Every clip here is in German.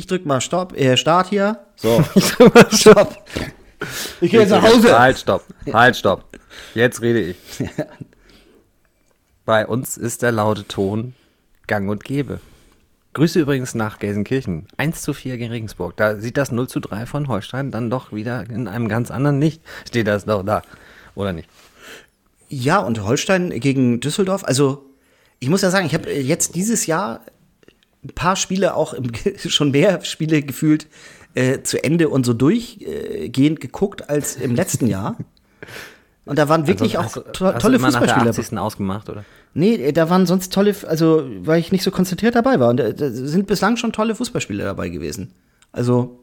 Ich drück mal Stopp, äh, Start hier. So. ich drück mal Stopp. Ich gehe jetzt nach Hause. Halt, stopp. Halt, stopp. Jetzt rede ich. Bei uns ist der laute Ton gang und gäbe. Grüße übrigens nach Gelsenkirchen. 1 zu 4 gegen Regensburg. Da sieht das 0 zu 3 von Holstein dann doch wieder in einem ganz anderen Licht. Steht das doch da. Oder nicht? Ja, und Holstein gegen Düsseldorf. Also, ich muss ja sagen, ich habe jetzt dieses Jahr ein paar Spiele auch im, schon mehr Spiele gefühlt äh, zu Ende und so durchgehend äh, geguckt als im letzten Jahr. Und da waren wirklich also, auch to hast tolle du immer Fußballspieler. Nach der 80. ausgemacht, oder? Nee, äh, da waren sonst tolle, also weil ich nicht so konzentriert dabei war. Und da, da sind bislang schon tolle Fußballspieler dabei gewesen. Also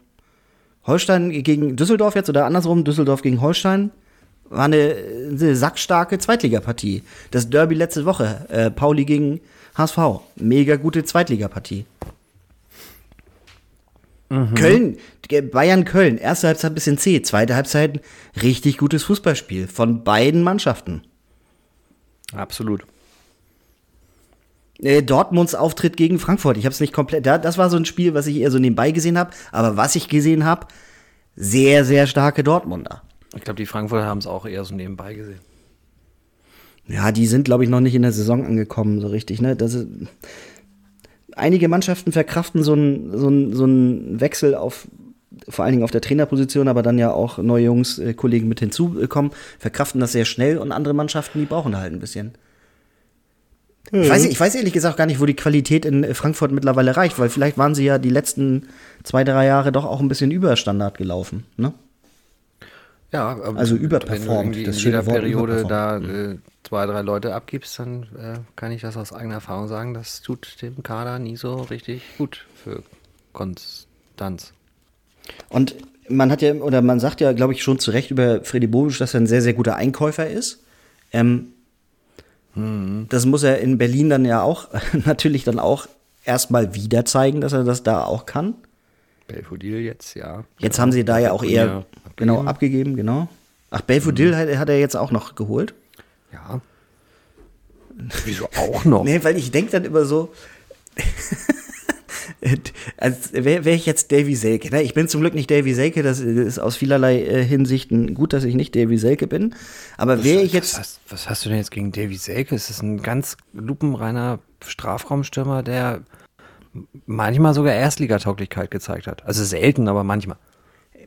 Holstein gegen Düsseldorf jetzt oder andersrum, Düsseldorf gegen Holstein war eine, eine sackstarke Zweitligapartie. Das Derby letzte Woche, äh, Pauli gegen HSV, mega gute Zweitligapartie. Mhm. Köln, Bayern Köln, erste Halbzeit ein bisschen zäh, zweite Halbzeit richtig gutes Fußballspiel von beiden Mannschaften. Absolut. Äh, Dortmunds Auftritt gegen Frankfurt, ich habe es nicht komplett, das war so ein Spiel, was ich eher so nebenbei gesehen habe, aber was ich gesehen habe, sehr, sehr starke Dortmunder. Ich glaube, die Frankfurter haben es auch eher so nebenbei gesehen. Ja, die sind, glaube ich, noch nicht in der Saison angekommen, so richtig. Ne? Das ist, einige Mannschaften verkraften so einen so so einen Wechsel auf vor allen Dingen auf der Trainerposition, aber dann ja auch neue Jungs, äh, Kollegen mit hinzukommen, verkraften das sehr schnell und andere Mannschaften, die brauchen halt ein bisschen. Mhm. Ich, weiß, ich weiß ehrlich gesagt gar nicht, wo die Qualität in Frankfurt mittlerweile reicht, weil vielleicht waren sie ja die letzten zwei, drei Jahre doch auch ein bisschen über Standard gelaufen, ne? Ja, also überperformt. Wenn du in jeder Periode da äh, zwei, drei Leute abgibst, dann äh, kann ich das aus eigener Erfahrung sagen, das tut dem Kader nie so richtig gut für Konstanz. Und man hat ja, oder man sagt ja, glaube ich, schon zu Recht über Freddy Bobic, dass er ein sehr, sehr guter Einkäufer ist. Ähm, hm. Das muss er in Berlin dann ja auch, natürlich dann auch erstmal wieder zeigen, dass er das da auch kann. Belfodil jetzt, ja. Jetzt haben sie da ja auch eher abgegeben. genau abgegeben, genau. Ach, Belfodil mhm. hat, hat, er jetzt auch noch geholt. Ja. Wieso auch noch? nee, weil ich denke dann immer so, als wäre wär ich jetzt Davy Selke. Ne? Ich bin zum Glück nicht Davy Selke, das ist aus vielerlei äh, Hinsichten gut, dass ich nicht Davy Selke bin. Aber wäre ich jetzt. Was hast, was hast, du denn jetzt gegen Davy Selke? Es ist ein ganz lupenreiner Strafraumstürmer, der manchmal sogar Erstligatauglichkeit gezeigt hat. Also selten, aber manchmal.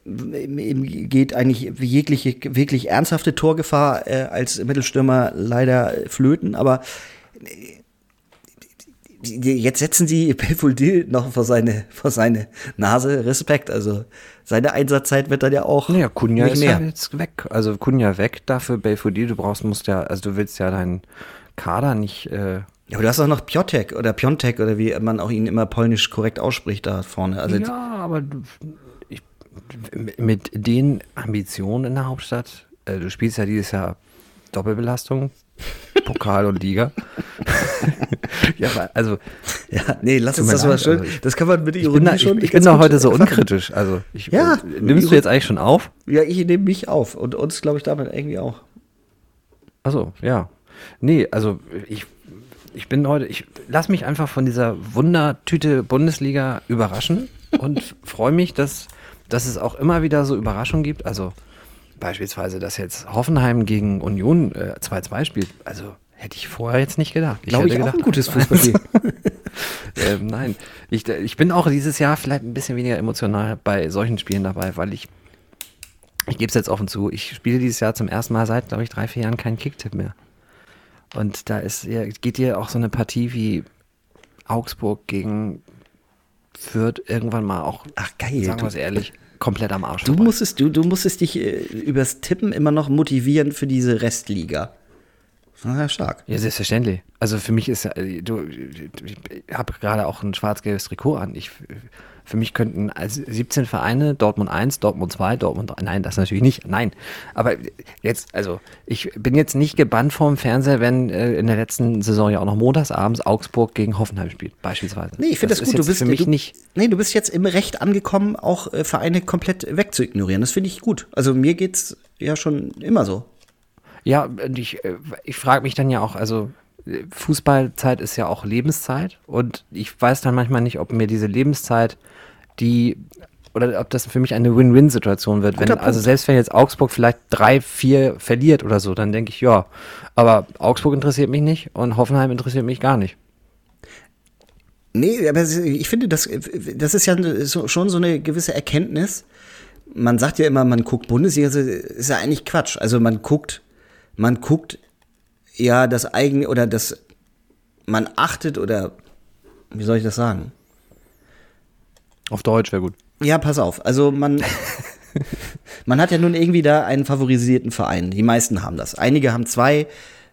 Geht eigentlich jegliche wirklich ernsthafte Torgefahr äh, als Mittelstürmer leider flöten, aber äh, jetzt setzen sie Belfodil noch vor seine, vor seine Nase. Respekt. Also seine Einsatzzeit wird dann ja auch. Ja, Kunja ist mehr. ja jetzt weg. Also Kunja weg, dafür Belfodil, du brauchst, musst ja, also du willst ja deinen Kader nicht äh, ja, aber du hast auch noch Piotek oder Piontek oder wie man auch ihn immer polnisch korrekt ausspricht da vorne. Also ja, aber mit den Ambitionen in der Hauptstadt, äh, du spielst ja dieses Jahr Doppelbelastung, Pokal und Liga. ja, also. Ja, nee, lass uns das mal schön. Also das kann man mit Ironie ich bin da, schon. Ich, ich bin da heute so unkritisch. Also, ich, ja, äh, nimmst du jetzt eigentlich schon auf? Ja, ich nehme mich auf und uns, glaube ich, damit irgendwie auch. Also, ja. Nee, also ich ich bin heute, ich lass mich einfach von dieser Wundertüte Bundesliga überraschen und freue mich, dass, dass es auch immer wieder so Überraschungen gibt. Also beispielsweise, dass jetzt Hoffenheim gegen Union 2-2 äh, spielt. Also hätte ich vorher jetzt nicht gedacht. Glaube ich, ich gedacht, auch ein gutes Fußballspiel. ähm, nein, ich, ich bin auch dieses Jahr vielleicht ein bisschen weniger emotional bei solchen Spielen dabei, weil ich, ich gebe es jetzt offen zu, ich spiele dieses Jahr zum ersten Mal seit, glaube ich, drei, vier Jahren keinen Kicktipp mehr. Und da ist, ja, geht dir auch so eine Partie wie Augsburg gegen Fürth irgendwann mal auch, Ach geil, sagen wir es ehrlich, komplett am Arsch. Du musstest, du, du musstest dich äh, übers Tippen immer noch motivieren für diese Restliga. Ja, stark. Ja, selbstverständlich. Also für mich ist ja, äh, du, ich habe gerade auch ein schwarz-gelbes Trikot an. Ich für mich könnten 17 Vereine, Dortmund 1, Dortmund 2, Dortmund 3, nein, das natürlich nicht, nein. Aber jetzt, also ich bin jetzt nicht gebannt vorm Fernseher, wenn äh, in der letzten Saison ja auch noch montagsabends Augsburg gegen Hoffenheim spielt, beispielsweise. Nee, ich finde das, das, gut. Du bist für mich du, nicht. Nee, du bist jetzt im Recht angekommen, auch äh, Vereine komplett wegzuignorieren. Das finde ich gut. Also mir geht's ja schon immer so. Ja, ich, äh, ich frage mich dann ja auch, also Fußballzeit ist ja auch Lebenszeit und ich weiß dann manchmal nicht, ob mir diese Lebenszeit die oder ob das für mich eine Win-Win-Situation wird. Wenn, also selbst wenn jetzt Augsburg vielleicht drei, vier verliert oder so, dann denke ich, ja, aber Augsburg interessiert mich nicht und Hoffenheim interessiert mich gar nicht. Nee, aber ich finde, das, das ist ja so, schon so eine gewisse Erkenntnis. Man sagt ja immer, man guckt Bundesliga, das ist ja eigentlich Quatsch. Also man guckt, man guckt ja das eigene oder das, man achtet oder, wie soll ich das sagen? Auf Deutsch wäre gut. Ja, pass auf. Also man, man hat ja nun irgendwie da einen favorisierten Verein. Die meisten haben das. Einige haben zwei.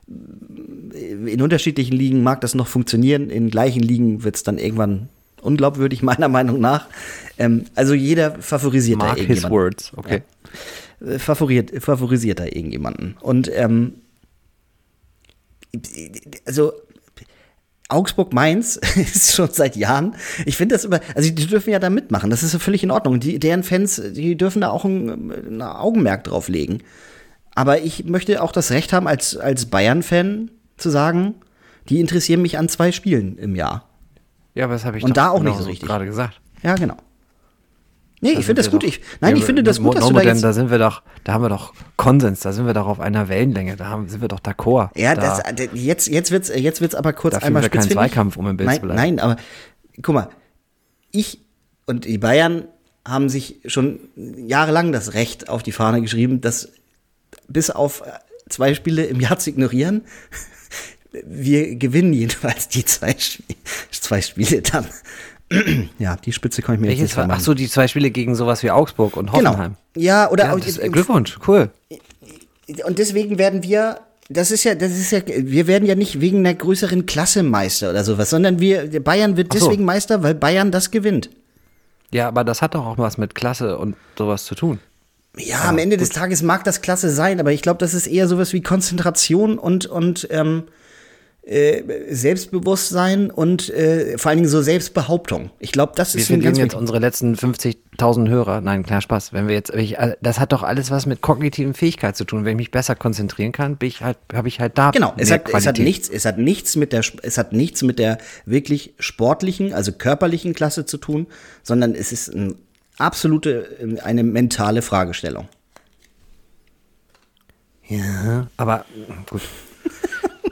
In unterschiedlichen Ligen mag das noch funktionieren. In gleichen Ligen wird es dann irgendwann unglaubwürdig, meiner Meinung nach. Ähm, also jeder favorisiert da Mark his words, okay. Äh, Favoriert, favorisiert da irgendjemanden. Und ähm, also Augsburg-Mainz ist schon seit Jahren. Ich finde das immer, also die dürfen ja da mitmachen. Das ist ja völlig in Ordnung. Die, deren Fans, die dürfen da auch ein, ein Augenmerk drauf legen. Aber ich möchte auch das Recht haben, als, als Bayern-Fan zu sagen, die interessieren mich an zwei Spielen im Jahr. Ja, aber das habe ich Und da auch nicht genau so richtig. gerade gesagt. Ja, genau. Nee, Da ich finde das gut. doch- Ich, nein, Ja, ich finde das gut, dass du da denn jetzt. da sind wir doch, da haben wir doch Konsens, da sind wir doch auf einer Wellenlänge, da haben, sind wir doch d'accord. Ja, da, das, äh, jetzt, jetzt wird's, jetzt wird's aber kurz Da einmal wir keinen spitzfindig. Zweikampf, um im Bild nein, zu bleiben. Nein, aber guck mal, ich und die Bayern haben sich schon jahrelang das Recht auf die Fahne geschrieben, das bis auf zwei Spiele im Jahr zu ignorieren. Wir gewinnen jedenfalls die zwei, zwei Spiele dann. ja, die Spitze kann ich mir jetzt welches nicht war, ach so, die zwei Spiele gegen sowas wie Augsburg und genau. Hoffenheim. Ja, oder Ja, auch- das, äh, Glückwunsch, cool. Und deswegen werden wir, das ist ja, das ist ja, wir werden ja nicht wegen einer größeren Klasse Meister oder sowas, sondern wir, Bayern wird so. deswegen Meister, weil Bayern das gewinnt. Ja, aber das hat doch auch was mit Klasse und sowas zu tun. Ja, am Ende des Tages mag das klasse sein, aber ich glaube, das ist eher sowas wie Konzentration und, und ähm, äh, Selbstbewusstsein und äh, vor allen Dingen so Selbstbehauptung. Ich glaube, das Wir ist ein ganz jetzt unsere letzten 50.000 Hörer. Nein, klar Spaß. Wenn wir jetzt, ich, das hat doch alles was mit kognitiven Fähigkeiten zu tun. Wenn ich mich besser konzentrieren kann, bin ich halt, habe ich halt da Genau, es hat, es hat nichts, es hat nichts mit der, es hat nichts mit der wirklich sportlichen, also körperlichen Klasse zu tun, sondern es ist ein absolute, eine mentale Fragestellung. Ja, aber gut.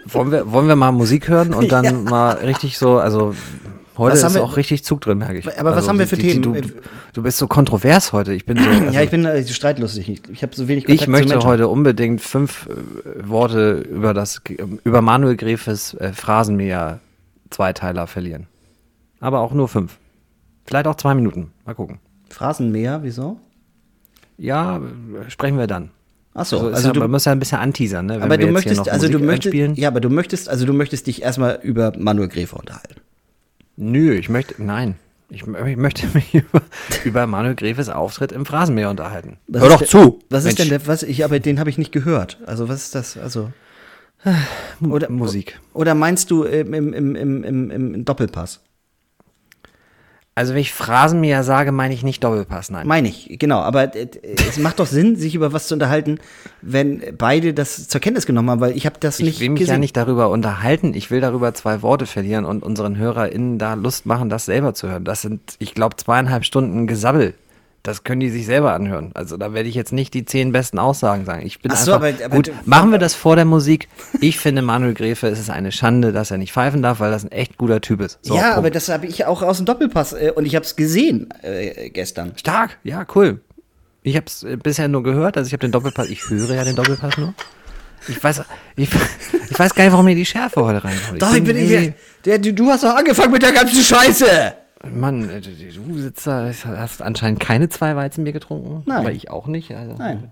Wollen, wir, wollen wir mal Musik hören und dann Ja. mal richtig so, also heute Was haben ist wir- auch richtig Zug drin, merke ich. Aber was also, haben wir für die, die, Themen? Du, du bist so kontrovers heute. Ich bin so. Also, ja, ich bin äh, streitlustig. Ich, ich habe so wenig ich zu möchte heute unbedingt fünf äh, Worte über das über Manuel Grefes äh, Phrasenmäher Zweiteiler verlieren. Aber auch nur fünf. Vielleicht auch zwei Minuten. Mal gucken. Phrasenmäher, wieso? Ja, sprechen wir dann. Ach so, Also, ist also du, man muss ja ein bisschen anteasern, ne? Wenn aber wir du jetzt hier möchtest, noch also du Musik möchtest, einspielen. ja, aber du möchtest, also du möchtest dich erstmal über Manuel Gräfe unterhalten. Nö, ich möchte, nein. Ich, ich möchte mich über, über Manuel Grefes Auftritt im Phrasenmäher unterhalten. Was Hör ist doch der- zu! Was ist Mensch. denn der, was, ich, aber den habe ich nicht gehört. Also was ist das, also. Oder, Musik. Oder meinst du im, im, im, im, im, im Doppelpass? Also wenn ich Phrasenmäher sage, meine ich nicht Doppelpass, nein. Meine ich, genau. Aber äh, es macht doch Sinn, sich über was zu unterhalten, wenn beide das zur Kenntnis genommen haben, weil ich habe das Ich nicht will mich gesehen. ja nicht darüber unterhalten. Ich will darüber zwei Worte verlieren und unseren HörerInnen da Lust machen, das selber zu hören. Das sind, ich glaube, zweieinhalb Stunden Gesabbel. Das können die sich selber anhören. Also da werde ich jetzt nicht die zehn besten Aussagen sagen. Ich bin Ach so, einfach, aber- aber gut, machen wir das vor der Musik. Ich finde Manuel Gräfe, es ist eine Schande, dass er nicht pfeifen darf, weil das ein echt guter Typ ist. So, ja, Punkt. aber das habe ich auch aus dem Doppelpass äh, und ich habe es gesehen äh, gestern. Stark, ja, cool. Ich habe es bisher nur gehört, also ich habe den Doppelpass, ich höre ja den Doppelpass nur. Ich weiß, ich, ich weiß gar nicht, warum mir die Schärfe heute reinkommt. Doch, ich bin ich, der, du, du hast doch angefangen mit der ganzen Scheiße. Mann, äh, du sitzt da, hast anscheinend keine zwei Weizenbier getrunken. Nein. Aber ich auch nicht. Also. Nein.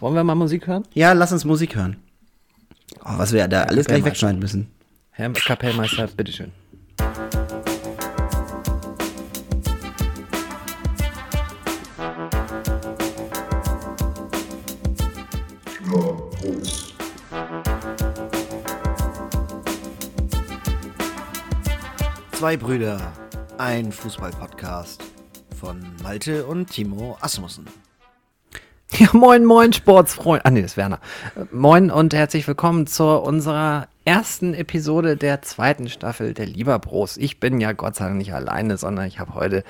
Wollen wir mal Musik hören? Ja, lass uns Musik hören. Oh, was wir da alles gleich wegschneiden müssen. Herr Kapellmeister, bitteschön. Zwei Brüder, ein Fußball-Podcast von Malte und Timo Asmussen. Ja, moin, moin, Sportsfreund. Ah, nee, das ist Werner. Moin und herzlich willkommen zu unserer ersten Episode der zweiten Staffel der Lieberbros. Ich bin ja Gott sei Dank nicht alleine, sondern ich habe heute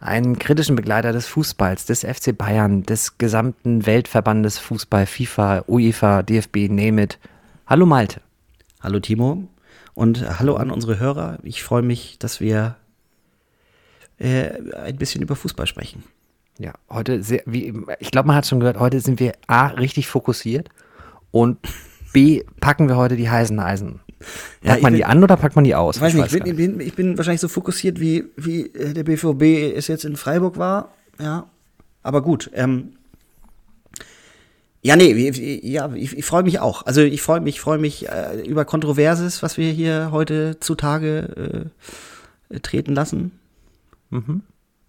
einen kritischen Begleiter des Fußballs, des FC Bayern, des gesamten Weltverbandes Fußball, FIFA, UEFA, DFB, name it. Hallo Malte. Hallo Timo und hallo an unsere Hörer. Ich freue mich, dass wir äh, ein bisschen über Fußball sprechen. Ja, heute sehr, wie, ich glaube, man hat schon gehört, heute sind wir A, richtig fokussiert und B, packen wir heute die heißen Eisen. Packt Ja, ich man bin- die an oder packt man die aus? weiß nicht, gar ich bin, ich bin, ich wahrscheinlich so fokussiert, wie, wie äh, der BVB es jetzt in Freiburg war. Ja, aber gut. Ähm, ja, nee, wie- ja, ich, ich freue mich auch. Also ich freue mich, freue mich äh, über Kontroverses, was wir hier heute zutage äh, treten lassen.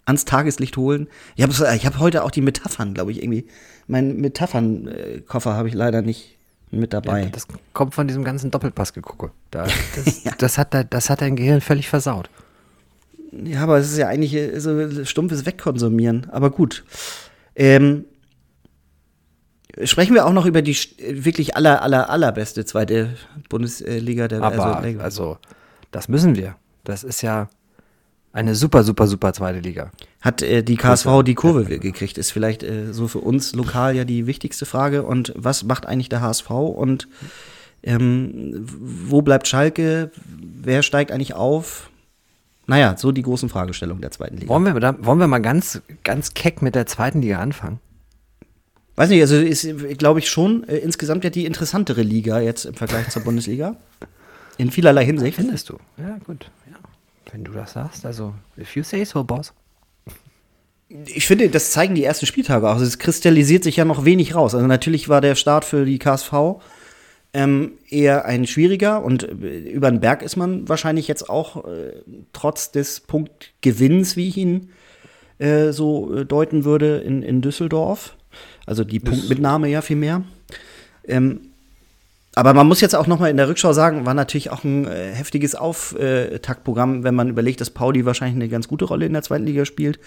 Ans Tageslicht holen. Ich habe hab heute auch die Metaphern, glaube ich, irgendwie. Mein Metaphern-Koffer habe ich leider nicht mit dabei. Ja, das kommt von diesem ganzen Doppelpassgegucke. Da, das, das, hat, da- das hat dein Gehirn völlig versaut. Ja, aber es ist ja eigentlich äh, so stumpfes Wegkonsumieren. Aber gut. Ähm, sprechen wir auch noch über die st- wirklich aller, aller, allerbeste zweite Bundesliga der Aber also, also, das müssen wir. Das ist ja eine super, super, super zweite Liga. Hat äh, die KSV die Kurve gekriegt? Ist vielleicht äh, so für uns lokal ja die wichtigste Frage. Und was macht eigentlich der HSV? Und ähm, wo bleibt Schalke? Wer steigt eigentlich auf? Naja, so die großen Fragestellungen der zweiten Liga. Wollen wir, da, wollen wir mal ganz, ganz keck mit der zweiten Liga anfangen? Weiß nicht, also ist, glaube ich, schon äh, insgesamt ja die interessantere Liga jetzt im Vergleich zur Bundesliga. In vielerlei Hinsicht. Findest du? Ja, gut. Wenn du das sagst, also, if you say so, Boss. Ich finde, das zeigen die ersten Spieltage auch. Also es kristallisiert sich ja noch wenig raus. Also natürlich war der Start für die KSV ähm, eher ein schwieriger und äh, über den Berg ist man wahrscheinlich jetzt auch äh, trotz des Punktgewinns, wie ich ihn äh, so äh, deuten würde, in, in Düsseldorf. Also die Punktmitnahme ja viel mehr. Ähm, aber man muss jetzt auch noch mal in der Rückschau sagen, war natürlich auch ein äh, heftiges Auftaktprogramm, wenn man überlegt, dass Pauli wahrscheinlich eine ganz gute Rolle in der zweiten Liga spielt.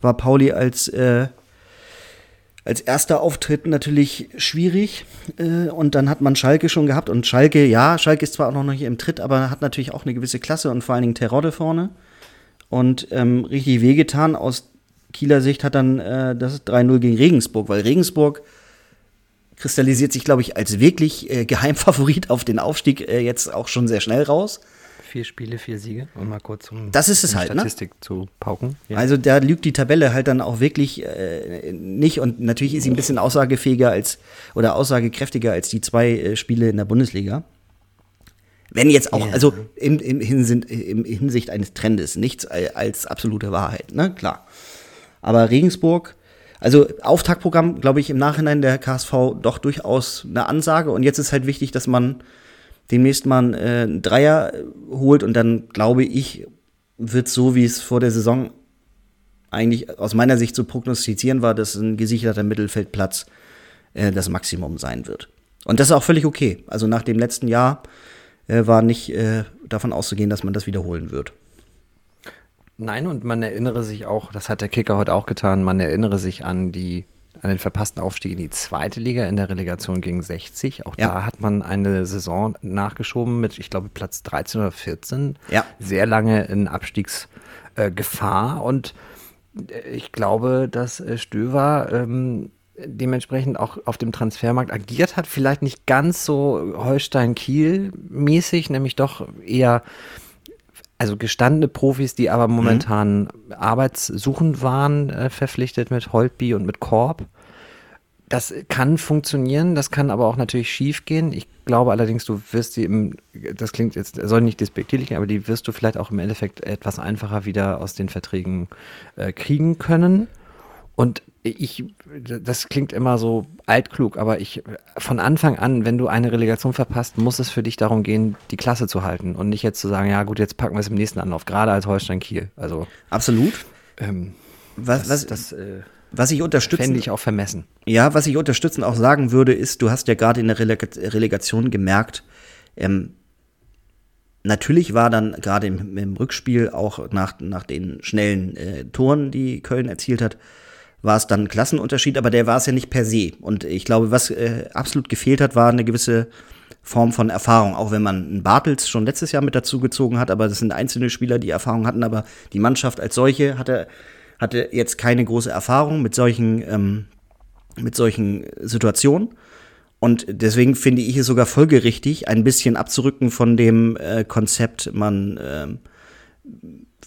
War Pauli als, äh, als erster Auftritt natürlich schwierig. Äh, und dann hat man Schalke schon gehabt. Und Schalke, ja, Schalke ist zwar auch noch nicht im Tritt, aber hat natürlich auch eine gewisse Klasse und vor allen Dingen Terodde vorne. Und ähm, richtig wehgetan aus Kieler Sicht hat dann äh, das 3-0 gegen Regensburg, weil Regensburg kristallisiert sich, glaube ich, als wirklich äh, Geheimfavorit auf den Aufstieg äh, jetzt auch schon sehr schnell raus. Vier Spiele, vier Siege. Um mal kurz um Das ist es halt, ne? Statistik zu pauken. Ja. Also da lügt die Tabelle halt dann auch wirklich äh, nicht und natürlich ist sie ein bisschen aussagefähiger als oder aussagekräftiger als die zwei äh, Spiele in der Bundesliga. Wenn jetzt auch, Ja. also im, im, Hinsicht, im Hinsicht eines Trendes, nichts äh, als absolute Wahrheit, ne? Klar. Aber Regensburg, also Auftaktprogramm, glaube ich, im Nachhinein der KSV doch durchaus eine Ansage. Und jetzt ist halt wichtig, dass man demnächst mal äh, einen Dreier äh, holt und dann glaube ich, wird so, wie es vor der Saison eigentlich aus meiner Sicht zu prognostizieren war, dass ein gesicherter Mittelfeldplatz äh, das Maximum sein wird. Und das ist auch völlig okay. Also nach dem letzten Jahr äh, war nicht äh, davon auszugehen, dass man das wiederholen wird. Nein, und man erinnere sich auch, das hat der Kicker heute auch getan, man erinnere sich an die an den verpassten Aufstieg in die zweite Liga in der Relegation gegen 60. Auch Ja. da hat man eine Saison nachgeschoben mit, ich glaube, Platz 13 oder 14. Ja. Sehr lange in Abstiegsgefahr. Äh, und äh, ich glaube, dass äh, Stöver ähm, dementsprechend auch auf dem Transfermarkt agiert hat. Vielleicht nicht ganz so Holstein-Kiel-mäßig, nämlich doch eher also gestandene Profis, die aber momentan arbeitssuchend waren, äh, verpflichtet mit Holtby und mit Korb. Das kann funktionieren, das kann aber auch natürlich schief gehen. Ich glaube allerdings, du wirst die im, das klingt jetzt, soll nicht despektierlich, aber die wirst du vielleicht auch im Endeffekt etwas einfacher wieder aus den Verträgen äh, kriegen können. Und ich, das klingt immer so altklug, aber ich, von Anfang an, wenn du eine Relegation verpasst, muss es für dich darum gehen, die Klasse zu halten und nicht jetzt zu sagen, ja gut, jetzt packen wir es im nächsten Anlauf, gerade als Holstein Kiel. Also, Absolut. ähm, Was, das, was, das äh, was ich unterstützen, fände ich auch vermessen. ja, was ich unterstützend auch sagen würde, ist, du hast ja gerade in der Relega Relegation gemerkt, ähm, natürlich war dann gerade im, im Rückspiel auch nach, nach den schnellen äh, Toren, die Köln erzielt hat, war es dann ein Klassenunterschied, aber der war es ja nicht per se. Und ich glaube, was äh, absolut gefehlt hat, war eine gewisse Form von Erfahrung, auch wenn man Bartels schon letztes Jahr mit dazu gezogen hat, aber das sind einzelne Spieler, die Erfahrung hatten, aber die Mannschaft als solche hatte, hatte jetzt keine große Erfahrung mit solchen, ähm, mit solchen Situationen. Und deswegen finde ich es sogar folgerichtig, ein bisschen abzurücken von dem äh, Konzept, man ähm,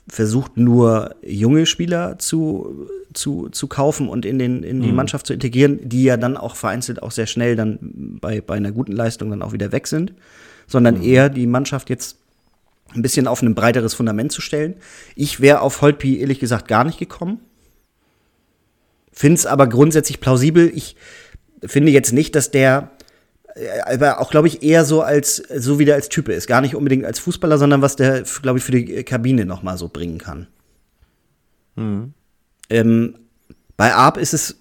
versucht nur junge Spieler zu, zu, zu kaufen und in, den, in die mhm. Mannschaft zu integrieren, die ja dann auch vereinzelt auch sehr schnell dann bei, bei einer guten Leistung dann auch wieder weg sind, sondern mhm. eher die Mannschaft jetzt ein bisschen auf ein breiteres Fundament zu stellen. Ich wäre auf Holtby ehrlich gesagt gar nicht gekommen. Finde es aber grundsätzlich plausibel. Ich finde jetzt nicht, dass der äh, aber auch, glaube ich, eher so als, so wie der als Type ist. Gar nicht unbedingt als Fußballer, sondern was der, glaube ich, für die Kabine noch mal so bringen kann. Mhm. Ähm, bei Arp ist es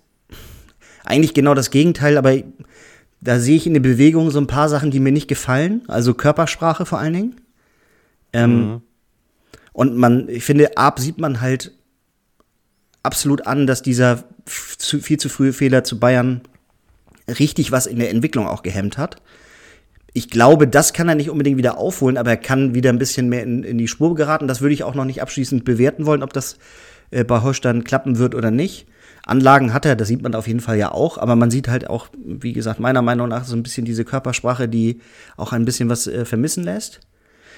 eigentlich genau das Gegenteil, aber da sehe ich in der Bewegung so ein paar Sachen, die mir nicht gefallen. Also Körpersprache vor allen Dingen. Ähm, mhm. Und man, ich finde, Arp sieht man halt absolut an, dass dieser viel zu frühe Fehler zu Bayern richtig was in der Entwicklung auch gehemmt hat. Ich glaube, das kann er nicht unbedingt wieder aufholen, aber er kann wieder ein bisschen mehr in, in die Spur geraten. Das würde ich auch noch nicht abschließend bewerten wollen, ob das äh, bei Holstein klappen wird oder nicht. Anlagen hat er, das sieht man auf jeden Fall ja auch, aber man sieht halt auch, wie gesagt, meiner Meinung nach so ein bisschen diese Körpersprache, die auch ein bisschen was äh, vermissen lässt.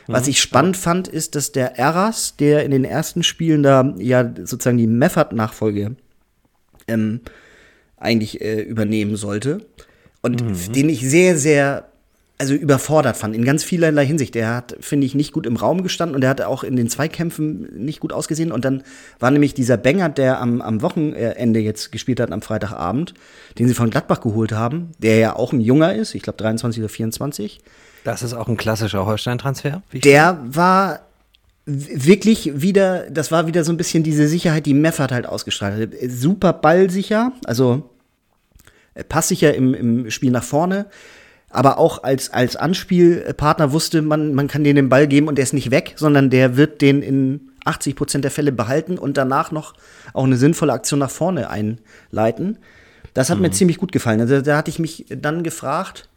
Was mhm. ich spannend fand, ist, dass der Eras, der in den ersten Spielen da ja sozusagen die Meffert-Nachfolge ähm, eigentlich äh, übernehmen sollte. Und mhm. den ich sehr, sehr, also überfordert fand, in ganz vielerlei Hinsicht. Der hat, finde ich, nicht gut im Raum gestanden und der hat auch in den Zweikämpfen nicht gut ausgesehen. Und dann war nämlich dieser Banger, der am, am Wochenende jetzt gespielt hat, am Freitagabend, den sie von Gladbach geholt haben, der ja auch ein Junger ist, ich glaube 23 oder 24. Das ist auch ein klassischer Holstein-Transfer. Der war wirklich wieder, das war wieder so ein bisschen diese Sicherheit, die Meffert halt ausgestrahlt hat. Super ballsicher, also passsicher im, im Spiel nach vorne, aber auch als, als Anspielpartner wusste man, man kann denen den Ball geben und der ist nicht weg, sondern der wird den in 80 Prozent der Fälle behalten und danach noch auch eine sinnvolle Aktion nach vorne einleiten. Das hat mhm. mir ziemlich gut gefallen. Also, da hatte ich mich dann gefragt,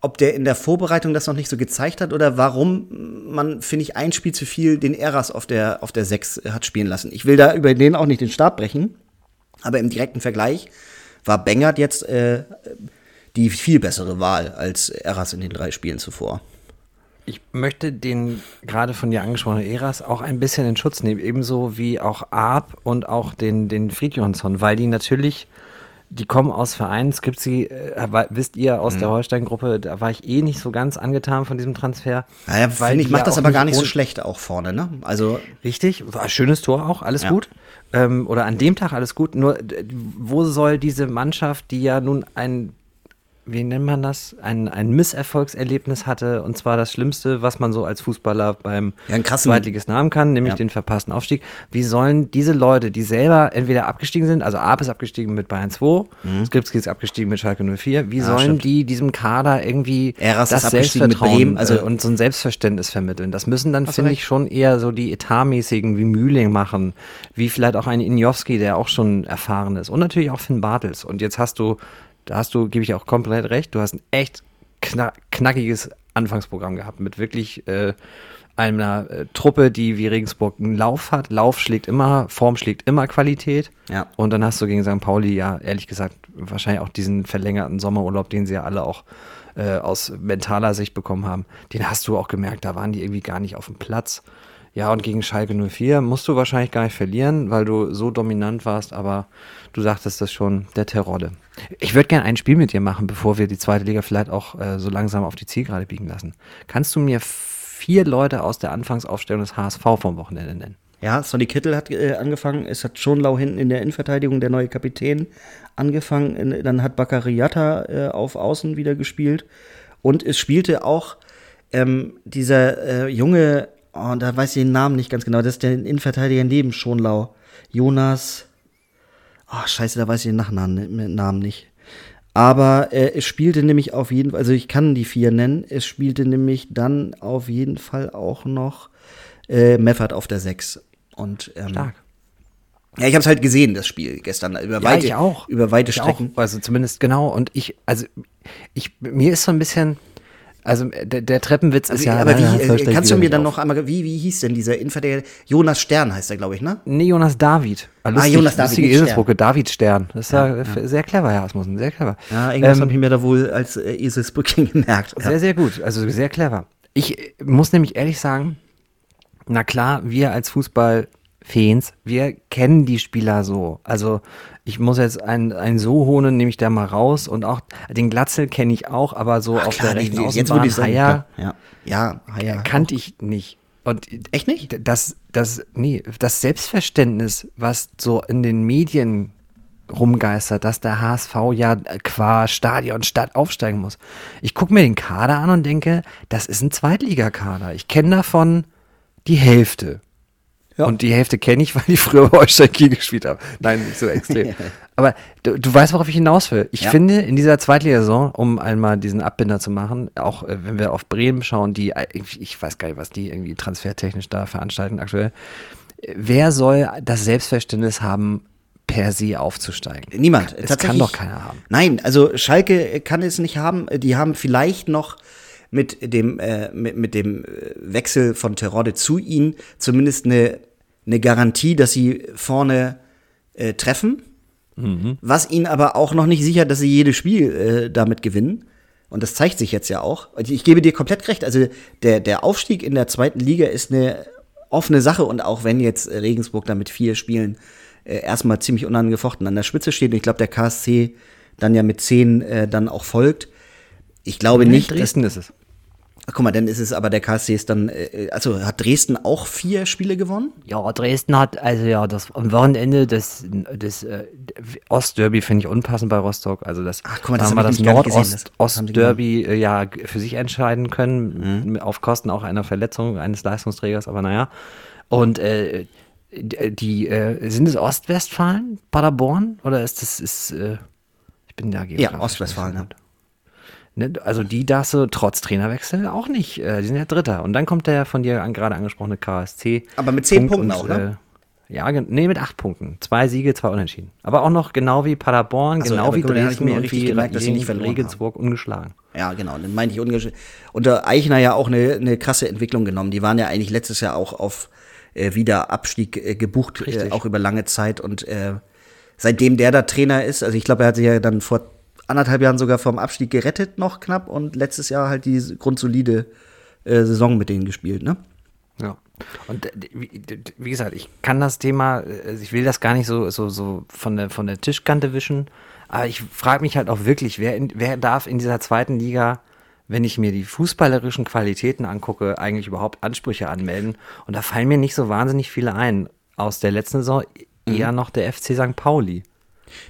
ob der in der Vorbereitung das noch nicht so gezeigt hat oder warum man, finde ich, ein Spiel zu viel den Eras auf der, auf der 6 hat spielen lassen. Ich will da über den auch nicht den Stab brechen, aber im direkten Vergleich war Bengert jetzt äh, die viel bessere Wahl als Eras in den drei Spielen zuvor. Ich möchte den gerade von dir angesprochenen Eras auch ein bisschen in Schutz nehmen, ebenso wie auch Arp und auch den, den Friedjonsson, weil die natürlich die kommen aus Vereinen, es gibt sie, äh, wisst ihr, aus mhm. der Holstein-Gruppe, da war ich eh nicht so ganz angetan von diesem Transfer. Naja, weil ich macht ja das aber gar nicht so schlecht auch vorne, ne? Also. Richtig, war schönes Tor auch, alles ja. gut. Ähm, oder an dem Tag alles gut. Nur, wo soll diese Mannschaft, die ja nun ein wie nennt man das, ein, ein Misserfolgserlebnis hatte. Und zwar das Schlimmste, was man so als Fußballer beim ja, Zweitligisten haben kann, nämlich ja. den verpassten Aufstieg. Wie sollen diese Leute, die selber entweder abgestiegen sind, also Arp ist abgestiegen mit Bayern 2, mhm. Skripski ist abgestiegen mit Schalke 04, wie ja, sollen stimmt. die diesem Kader irgendwie Eras das Selbstvertrauen Bremen, also äh, und so ein Selbstverständnis vermitteln? Das müssen dann, finde ich, schon eher so die etatmäßigen wie Mühling machen, wie vielleicht auch ein Injowski, der auch schon erfahren ist. Und natürlich auch Finn Bartels. Und jetzt hast du da hast du, gebe ich auch komplett recht, du hast ein echt knackiges Anfangsprogramm gehabt mit wirklich äh, einer äh, Truppe, die wie Regensburg einen Lauf hat. Lauf schlägt immer, Form schlägt immer Qualität. Ja. Und dann hast du gegen St. Pauli ja ehrlich gesagt wahrscheinlich auch diesen verlängerten Sommerurlaub, den sie ja alle auch äh, aus mentaler Sicht bekommen haben. Den hast du auch gemerkt, da waren die irgendwie gar nicht auf dem Platz. Ja, und gegen Schalke 04 musst du wahrscheinlich gar nicht verlieren, weil du so dominant warst, aber du sagtest das schon, der Terodde. Ich würde gerne ein Spiel mit dir machen, bevor wir die zweite Liga vielleicht auch äh, so langsam auf die Zielgerade biegen lassen. Kannst du mir vier Leute aus der Anfangsaufstellung des HSV vom Wochenende nennen? Ja, Sonny Kittel hat äh, angefangen. Es hat schon lau hinten in der Innenverteidigung der neue Kapitän angefangen. Dann hat Bakariata äh, auf Außen wieder gespielt. Und es spielte auch ähm, dieser äh, junge, oh, da weiß ich den Namen nicht ganz genau, das ist der Innenverteidiger neben Schonlau. Jonas, oh, scheiße, da weiß ich den Nachnamen nicht. Aber äh, es spielte nämlich auf jeden Fall, also ich kann die vier nennen, es spielte nämlich dann auf jeden Fall auch noch äh, Meffert auf der Sechs. Und, ähm, Stark. Ja, ich habe es halt gesehen, das Spiel gestern. Über weite, ja, ich auch. Über weite ich Strecken. Auch. Also zumindest genau. Und ich, also ich, mir ist so ein bisschen, Also der, der Treppenwitz ist Also, ja. aber da wie, äh, kannst du mir dann auf. noch einmal, wie, wie hieß denn dieser Innenverteidiger? Jonas Stern heißt er, glaube ich, ne? Nee, Jonas David. Ah, lustig, Jonas David, Lustige. Eselsbrücke, David Stern. Das ist ja, f- sehr clever, Herr Asmussen, sehr clever. Ja, irgendwas Ähm, habe ich mir da wohl als äh, Eselsbrückchen gemerkt. Ja. Sehr, sehr gut. Also sehr clever. Ich äh, muss nämlich ehrlich sagen, na klar, wir als Fußballfans, wir kennen die Spieler so. Also ich muss jetzt einen, einen so holen, nehme ich da mal raus und auch den Glatzel kenne ich auch, aber so auf der rechten jetzt würde Außenbahn ich sagen, Haier ja. Ja, Haier. kannte ich nicht. Und Echt nicht? das, das, nee, das Selbstverständnis, was so in den Medien rumgeistert, dass der HSV ja qua Stadion Stadt aufsteigen muss. Ich gucke mir den Kader an und denke, das ist ein Zweitligakader. Ich kenne davon die Hälfte. Ja. Und die Hälfte kenne ich, weil die früher bei Holstein Kiel gespielt haben. Nein, nicht so extrem. Aber du, du weißt, worauf ich hinaus will. Ich Ja. finde, in dieser Zweitligasaison, um einmal diesen Abbinder zu machen, auch äh, wenn wir auf Bremen schauen, die, äh, ich ich weiß gar nicht, was die irgendwie transfertechnisch da veranstalten aktuell. Wer soll das Selbstverständnis haben, per se aufzusteigen? Niemand. Das kann doch keiner haben. Nein, also Schalke kann es nicht haben. Die haben vielleicht noch mit dem, äh, mit, mit dem äh, Wechsel von Terodde zu ihnen zumindest eine, eine Garantie, dass sie vorne äh, treffen. Was ihnen aber auch noch nicht sichert, dass sie jedes Spiel äh, damit gewinnen. Und das zeigt sich jetzt ja auch. Und Ich gebe dir komplett recht. Also der, der Aufstieg in der zweiten Liga ist eine offene Sache. Und auch wenn jetzt Regensburg da mit vier Spielen äh, erstmal ziemlich unangefochten an der Spitze steht, und ich glaube, der KSC dann ja mit zehn äh, dann auch folgt. Ich glaube nicht, dass, Dresden ist es. Ach, guck mal, dann ist es aber der KSC ist dann, äh, also hat Dresden auch vier Spiele gewonnen? Ja, Dresden hat, also ja, das am Wochenende das, das äh, Ostderby finde ich unpassend bei Rostock. Also das, Ach, guck mal, da das haben wir das nicht Nord-Ost-Derby äh, ja für sich entscheiden können, m- auf Kosten auch einer Verletzung eines Leistungsträgers, aber naja. Und äh, d- die, äh, sind es Ostwestfalen, Paderborn? Oder ist das, ist, äh, ich bin da geografisch Ostwestfalen, nicht gut. Ne, also die darfst du trotz Trainerwechsel auch nicht. Äh, die sind ja Dritter. Und dann kommt der von dir an, gerade angesprochene KSC. Aber mit zehn Punkt Punkten und, auch, ne? Äh, ja, nee, mit acht Punkten. Zwei Siege, zwei Unentschieden. Aber auch noch genau wie Paderborn, so, genau wie ich Dresden mir und wie gemerkt, dass sie nicht Regensburg ungeschlagen. Ja, genau, dann meinte ich ungesch Unter Eichner ja auch eine, eine krasse Entwicklung genommen. Die waren ja eigentlich letztes Jahr auch auf äh, Wiederabstieg äh, gebucht, äh, auch über lange Zeit. Und äh, seitdem der da Trainer ist, also ich glaube, er hat sich ja dann vor anderthalb Jahren sogar vom Abstieg gerettet, noch knapp, und letztes Jahr halt die grundsolide äh, Saison mit denen gespielt, ne? Ja. Und äh, wie, gesagt, ich kann das Thema, äh, ich will das gar nicht so, so, so von, der, von der Tischkante wischen, aber ich frage mich halt auch wirklich, wer, in, wer darf in dieser zweiten Liga, wenn ich mir die fußballerischen Qualitäten angucke, eigentlich überhaupt Ansprüche anmelden? Und da fallen mir nicht so wahnsinnig viele ein. Aus der letzten Saison eher noch der FC St. Pauli.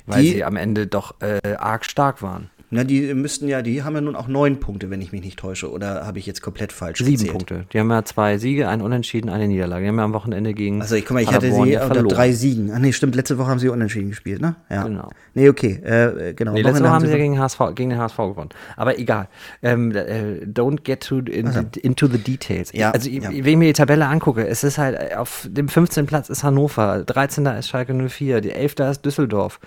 Weil Die- sie am Ende doch äh, arg stark waren. Na, die müssten ja, die haben ja nun auch neun Punkte, wenn ich mich nicht täusche. Oder habe ich jetzt komplett falsch Sieben gezählt? Punkte. Die haben ja zwei Siege, ein Unentschieden, eine Niederlage. Die haben ja am Wochenende gegen. Also ich guck mal, ich hatte sie ja verloren. drei Siegen. Ach nee, stimmt, letzte Woche haben sie unentschieden gespielt, ne? Ja. Genau. Nee, okay, äh, genau. Nee, letzte Woche haben sie ja gegen, HSV, gegen den HSV gewonnen. Aber egal. Ähm, äh, don't get to in, into the details. Ja, also, ja. wenn ich mir die Tabelle angucke, es ist halt, äh, auf dem 15. Platz ist Hannover, 13. ist Schalke 04, die 11. ist Düsseldorf,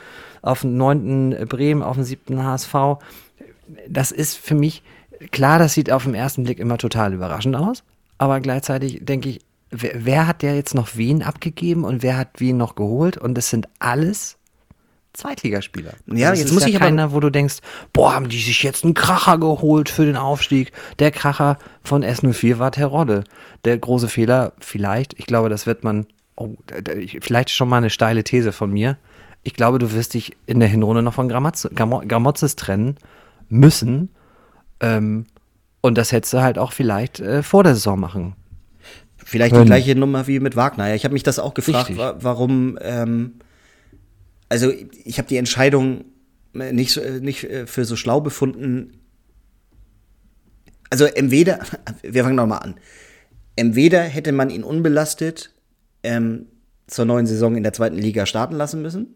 auf dem 9. Bremen, auf dem 7. HSV. Das ist für mich, klar, das sieht auf den ersten Blick immer total überraschend aus, aber gleichzeitig denke ich, wer, wer hat der jetzt noch wen abgegeben und wer hat wen noch geholt? Und es sind alles Zweitligaspieler. Ja, Also es jetzt muss ja ich aber- keiner, wo du denkst, boah, haben die sich jetzt einen Kracher geholt für den Aufstieg. Der Kracher von S04 war Terodde. Der große Fehler, vielleicht, ich glaube, das wird man, oh, vielleicht schon mal eine steile These von mir. Ich glaube, du wirst dich in der Hinrunde noch von Gramaz Gramo- Gramotzes trennen müssen. Ähm, und das hättest du halt auch vielleicht äh, vor der Saison machen. Vielleicht die Können. gleiche Nummer wie mit Wagner. Ja, ich habe mich das auch gefragt, wa warum. Ähm, also ich habe die Entscheidung nicht, so- äh, nicht äh, für so schlau befunden. Also entweder, wir fangen nochmal an. Entweder hätte man ihn unbelastet ähm, zur neuen Saison in der zweiten Liga starten lassen müssen.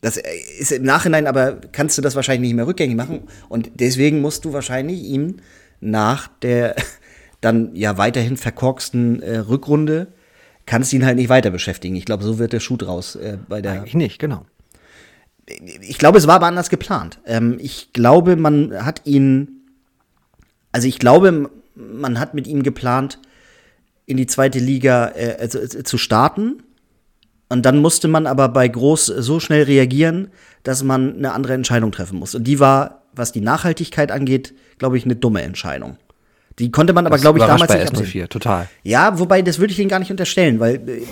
Das äh, ist im Nachhinein, aber kannst du das wahrscheinlich nicht mehr rückgängig machen. Und deswegen musst du wahrscheinlich ihn nach der dann ja weiterhin verkorksten äh, Rückrunde, kannst ihn halt nicht weiter beschäftigen. Ich glaube, so wird der Schuh draus äh, bei der. Eigentlich nicht, genau. Ich glaube, es war aber anders geplant. Ähm, ich glaube, man hat ihn also ich glaube, man hat mit ihm geplant, in die zweite Liga äh, also, äh, zu starten. Und dann musste man aber bei Groß so schnell reagieren, dass man eine andere Entscheidung treffen muss. Und die war, was die Nachhaltigkeit angeht, glaube ich, eine dumme Entscheidung. Die konnte man aber, glaube ich, damals bei nicht absehen. total. Ja, wobei, das würde ich Ihnen gar nicht unterstellen, weil äh,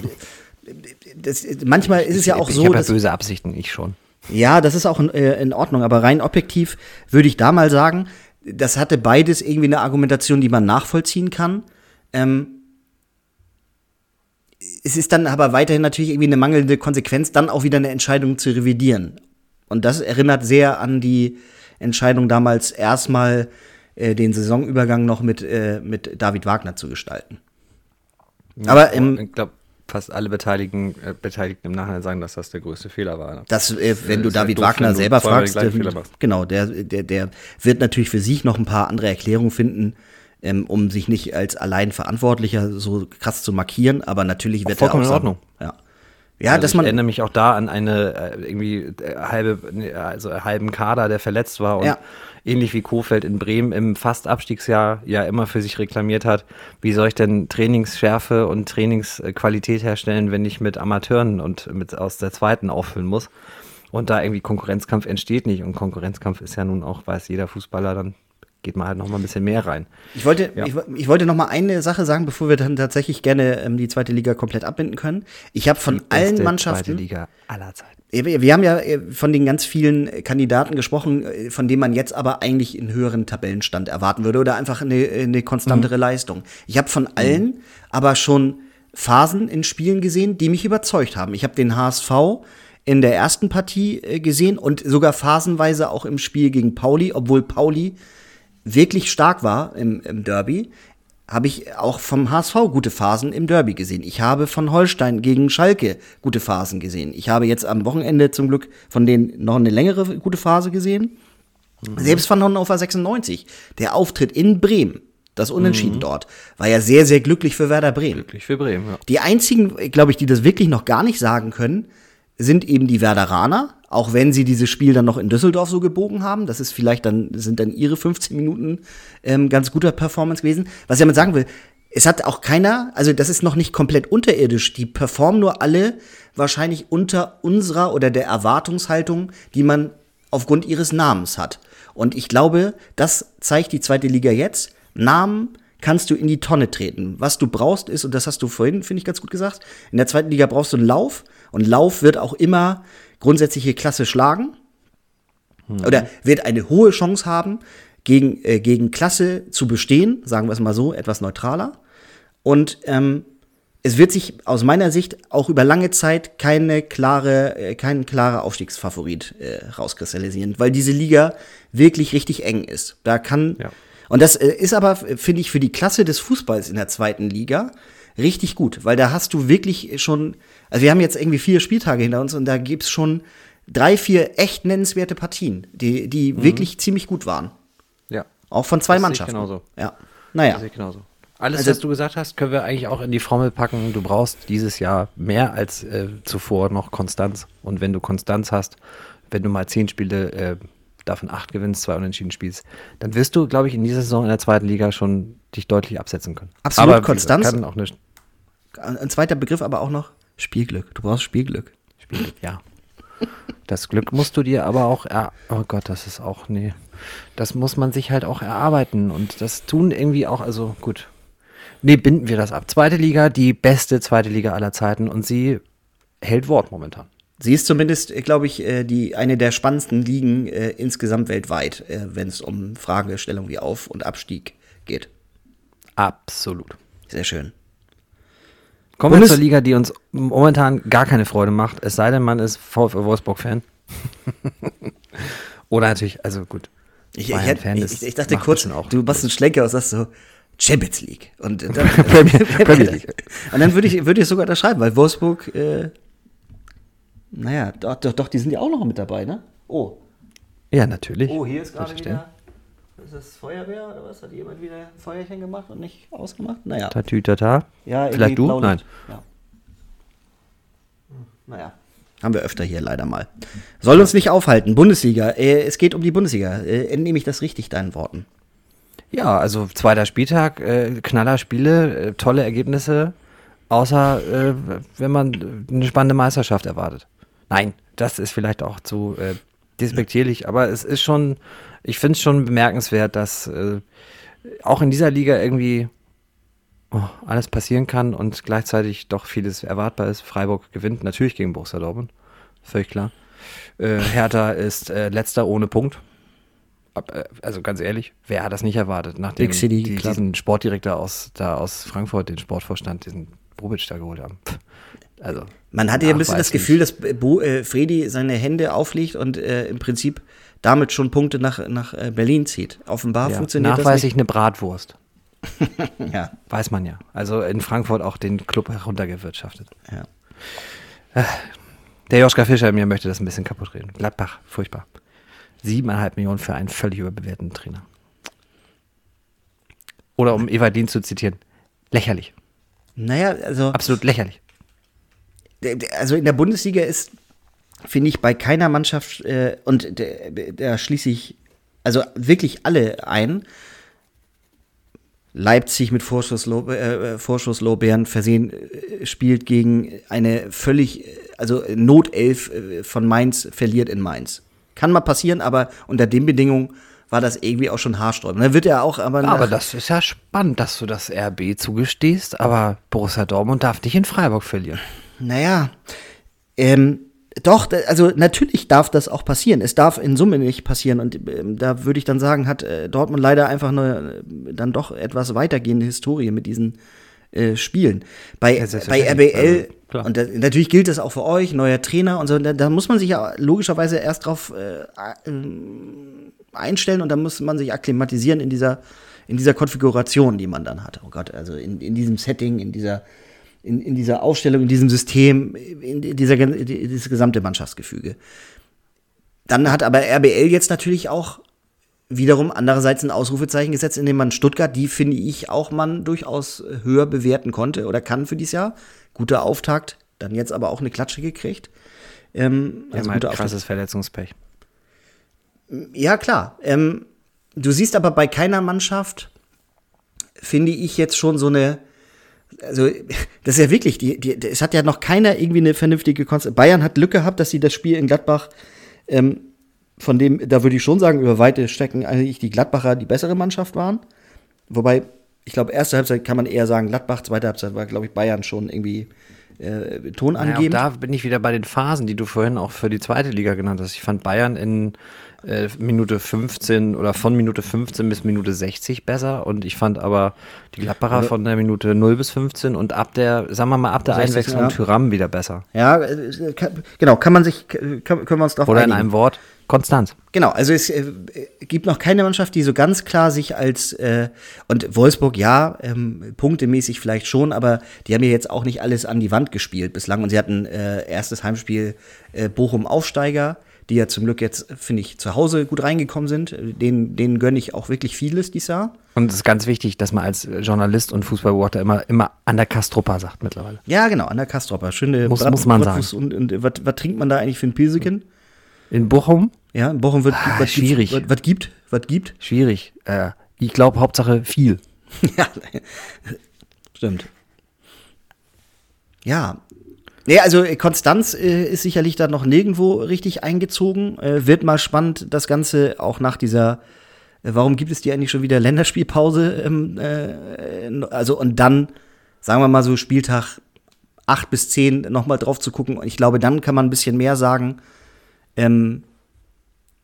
das, manchmal ist es ja auch ich, so. Ich habe ja böse Absichten, ich schon. Ja, das ist auch in, äh, in Ordnung, aber rein objektiv würde ich da mal sagen, das hatte beides irgendwie eine Argumentation, die man nachvollziehen kann. Ähm, es ist dann aber weiterhin natürlich irgendwie eine mangelnde Konsequenz, dann auch wieder eine Entscheidung zu revidieren. Und das erinnert sehr an die Entscheidung damals erstmal äh, den Saisonübergang noch mit, äh, mit David Wagner zu gestalten. Ja, aber im, ich glaube, fast alle Beteiligten, äh, Beteiligten im Nachhinein sagen, dass das der größte Fehler war. Das, äh, wenn du David doof, Wagner selber fragst, äh, genau, der, der, der wird natürlich für sich noch ein paar andere Erklärungen finden, ähm, um sich nicht als allein Verantwortlicher so krass zu markieren, aber natürlich wird er auch in Ordnung. Ja. Ja, also dass man ich erinnere mich auch da an eine äh, irgendwie äh, halbe, also halben Kader, der verletzt war und ja. ähnlich wie Kofeld in Bremen im fast Abstiegsjahr ja immer für sich reklamiert hat, wie soll ich denn Trainingsschärfe und Trainingsqualität herstellen, wenn ich mit Amateuren und mit aus der zweiten auffüllen muss. Und da irgendwie Konkurrenzkampf entsteht nicht. Und Konkurrenzkampf ist ja nun auch, weiß jeder Fußballer dann geht man halt noch mal ein bisschen mehr rein. Ich wollte, ja. ich, ich, wollte noch mal eine Sache sagen, bevor wir dann tatsächlich gerne ähm, die zweite Liga komplett abbinden können. Ich habe von allen Mannschaften zweite Liga aller Zeiten. Wir, wir haben ja äh, von den ganz vielen Kandidaten gesprochen, äh, von denen man jetzt aber eigentlich einen höheren Tabellenstand erwarten würde oder einfach eine, eine konstantere mhm. Leistung. Ich habe von mhm. allen mhm. aber schon Phasen in Spielen gesehen, die mich überzeugt haben. Ich habe den HSV in der ersten Partie äh, gesehen und sogar phasenweise auch im Spiel gegen Pauli, obwohl Pauli wirklich stark war im, im Derby, habe ich auch vom HSV gute Phasen im Derby gesehen. Ich habe von Holstein gegen Schalke gute Phasen gesehen. Ich habe jetzt am Wochenende zum Glück von denen noch eine längere gute Phase gesehen. Mhm. Selbst von Hannover 96. Der Auftritt in Bremen, das Unentschieden mhm. dort, war ja sehr, sehr glücklich für Werder Bremen. Glücklich für Bremen, ja. Die einzigen, glaube ich, die das wirklich noch gar nicht sagen können, sind eben die Werderaner, auch wenn sie dieses Spiel dann noch in Düsseldorf so gebogen haben. Das ist vielleicht dann, sind dann ihre 15 Minuten ähm, ganz guter Performance gewesen. Was ich damit sagen will, es hat auch keiner, also das ist noch nicht komplett unterirdisch. Die performen nur alle wahrscheinlich unter unserer oder der Erwartungshaltung, die man aufgrund ihres Namens hat. Und ich glaube, das zeigt die zweite Liga jetzt. Namen kannst du in die Tonne treten. Was du brauchst ist, und das hast du vorhin, finde ich, ganz gut gesagt, in der zweiten Liga brauchst du einen Lauf. Und Lauf wird auch immer grundsätzliche Klasse schlagen. Mhm. Oder wird eine hohe Chance haben, gegen, äh, gegen Klasse zu bestehen, sagen wir es mal so, etwas neutraler. Und ähm, es wird sich aus meiner Sicht auch über lange Zeit keine klare, äh, kein klarer Aufstiegsfavorit äh, rauskristallisieren, weil diese Liga wirklich richtig eng ist. Da kann ja. und das äh, ist aber finde ich für die Klasse des Fußballs in der zweiten Liga richtig gut, weil da hast du wirklich schon, also wir haben jetzt irgendwie vier Spieltage hinter uns und da gibt's schon drei, vier echt nennenswerte Partien, die, die mhm. wirklich ziemlich gut waren. Ja. Auch von zwei das Mannschaften. genauso. Ja. Naja. Das sehe ich genauso. Alles, also, was du gesagt hast, können wir eigentlich auch in die Formel packen. Du brauchst dieses Jahr mehr als äh, zuvor noch Konstanz. Und wenn du Konstanz hast, wenn du mal zehn Spiele äh, davon acht gewinnst, zwei Unentschieden spielst, dann wirst du, glaube ich, in dieser Saison in der zweiten Liga schon dich deutlich absetzen können. Absolut aber Konstanz. Kann auch nicht. Ein zweiter Begriff aber auch noch Spielglück. Du brauchst Spielglück. Spielglück, ja. Das Glück musst du dir aber auch, er oh Gott, das ist auch, nee. Das muss man sich halt auch erarbeiten und das tun irgendwie auch, also gut. Nee, binden wir das ab. Zweite Liga, die beste zweite Liga aller Zeiten und sie hält Wort momentan. Sie ist zumindest, glaube ich, äh, die eine der spannendsten Ligen äh, insgesamt weltweit, äh, wenn es um Fragestellungen wie Auf- und Abstieg geht. Absolut. Sehr schön. Kommen Bundes wir zur Liga, die uns momentan gar keine Freude macht, es sei denn, man ist VfL Wolfsburg-Fan. Oder natürlich, also gut. Ich, ich, ich, ich dachte kurz, auch du machst einen Schlenker und sagst so, Champions League. Und dann, Premier League. Und dann würde ich, würd ich sogar da schreiben, weil Wolfsburg äh, naja, doch, doch, doch, die sind ja auch noch mit dabei, ne? Oh. Ja, natürlich. Oh, hier ist gerade wieder. Ist das Feuerwehr oder was? Hat jemand wieder ein Feuerchen gemacht und nicht ausgemacht? Naja. Tatütata. Ja, Vielleicht du? Nein. Ja. Hm, naja. Haben wir öfter hier leider mal. Soll uns nicht aufhalten. Bundesliga. Äh, es geht um die Bundesliga. Äh, entnehme ich das richtig deinen Worten? Ja, also zweiter Spieltag, äh, Knallerspiele, äh, tolle Ergebnisse, außer äh, wenn man eine spannende Meisterschaft erwartet. Nein, das ist vielleicht auch zu äh, despektierlich, aber es ist schon, ich finde es schon bemerkenswert, dass äh, auch in dieser Liga irgendwie oh, alles passieren kann und gleichzeitig doch vieles erwartbar ist. Freiburg gewinnt natürlich gegen Borussia Dortmund, völlig klar. Äh, Hertha ist äh, letzter ohne Punkt. Äh, Also ganz ehrlich, wer hat das nicht erwartet, nachdem die diesen Sportdirektor aus, da aus Frankfurt, den Sportvorstand, diesen Bobic da geholt haben? Also, Man hatte ja ein bisschen das. Gefühl, dass Bo, äh, Fredi seine Hände auflegt und äh, im Prinzip damit schon Punkte nach, nach äh, Berlin zieht. Offenbar ja, funktioniert nachweislich eine Bratwurst. das nicht. Ja, Weiß man ja. Also in Frankfurt auch den Club heruntergewirtschaftet. ja. Der Joschka Fischer in mir möchte das ein bisschen kaputt reden. Gladbach, furchtbar. Siebeneinhalb Millionen für einen völlig überbewerteten Trainer. Oder um Evadin zu zitieren, lächerlich. Naja, also, Absolut lächerlich. D- also in der Bundesliga ist, finde ich, bei keiner Mannschaft, äh, und da schließe ich also wirklich alle ein, Leipzig mit Vorschusslor äh, Vorschusslorbeeren versehen äh, spielt gegen eine völlig, äh, also Notelf äh, von Mainz verliert in Mainz. Kann mal passieren, aber unter den Bedingungen war das irgendwie auch schon haarsträubend. Da wird er auch aber, Aber das ist ja spannend, dass du das RB zugestehst, aber Borussia Dortmund darf nicht in Freiburg verlieren. Naja, ähm, doch, da- also natürlich darf das auch passieren. Es darf in Summe nicht passieren. Und ähm, da würde ich dann sagen, hat äh, Dortmund leider einfach eine äh, dann doch etwas weitergehende Historie mit diesen äh, Spielen. Bei, Ja, bei. RBL, Also, und da, natürlich gilt das auch für euch, neuer Trainer und so, da, da muss man sich ja logischerweise erst drauf äh, ähm, einstellen und dann muss man sich akklimatisieren in dieser, in dieser Konfiguration, die man dann hat. Oh Gott, also in, in diesem Setting, in dieser in, in dieser Aufstellung, in diesem System, in dieser, in dieses gesamte Mannschaftsgefüge. Dann hat aber RBL jetzt natürlich auch wiederum andererseits ein Ausrufezeichen gesetzt, indem man Stuttgart, die finde ich auch man durchaus höher bewerten konnte oder kann für dieses Jahr. Guter Auftakt, dann jetzt aber auch eine Klatsche gekriegt. Ähm, Ja, also guter Auftakt. krasses Verletzungspech. Ja, klar. Ähm, du siehst aber bei keiner Mannschaft, finde ich jetzt schon so eine. Also, das ist ja wirklich, die, die, es hat ja noch keiner irgendwie eine vernünftige Konstanz. Bayern hat Glück gehabt, dass sie das Spiel in Gladbach, ähm, von dem, da würde ich schon sagen, über weite Strecken eigentlich die Gladbacher die bessere Mannschaft waren. Wobei, ich glaube, erste Halbzeit kann man eher sagen Gladbach, zweite Halbzeit war, glaube ich, Bayern schon irgendwie äh, Ton Naja, angeben. da bin ich wieder bei den Phasen, die du vorhin auch für die zweite Liga genannt hast. Ich fand Bayern in äh, Minute 15 oder von Minute 15 bis Minute 60 besser und ich fand aber die Gladbacher von der Minute 0 bis 15 und ab der, sagen wir mal, ab der 60, Einwechslung ja. Tyram wieder besser. ja, äh, kann, genau, kann man sich, kann, können wir uns drauf Oder einigen. in einem Wort, Konstanz. Genau, also es äh, gibt noch keine Mannschaft, die so ganz klar sich als äh, und Wolfsburg ja ähm, punktemäßig vielleicht schon, aber die haben ja jetzt auch nicht alles an die Wand gespielt bislang und sie hatten äh, erstes Heimspiel äh, Bochum Aufsteiger, die ja zum Glück jetzt finde ich zu Hause gut reingekommen sind. Denen denen gönne ich auch wirklich vieles dieses Jahr. Und es ist ganz wichtig, dass man als Journalist und Fußballbeobachter immer, immer an der Kastruppa sagt mittlerweile. Ja, genau, an der Kastropper. Schöne Muss- muss man Bratwurst Und, und was, was trinkt man da eigentlich für ein Pilseken? In Bochum, Ja, in Bochum wird Ah, was schwierig. Gibt, was, was gibt? Was gibt? schwierig. Äh, ich glaube, Hauptsache viel. Ja, stimmt. Ja. Nee, also äh, Konstanz äh, ist sicherlich da noch nirgendwo richtig eingezogen. Äh, wird mal spannend, das Ganze auch nach dieser, äh, warum gibt es die eigentlich schon wieder Länderspielpause? Ähm, äh, also und dann, sagen wir mal so, Spieltag 8 bis 10 nochmal drauf zu gucken. Und ich glaube, dann kann man ein bisschen mehr sagen. Ähm,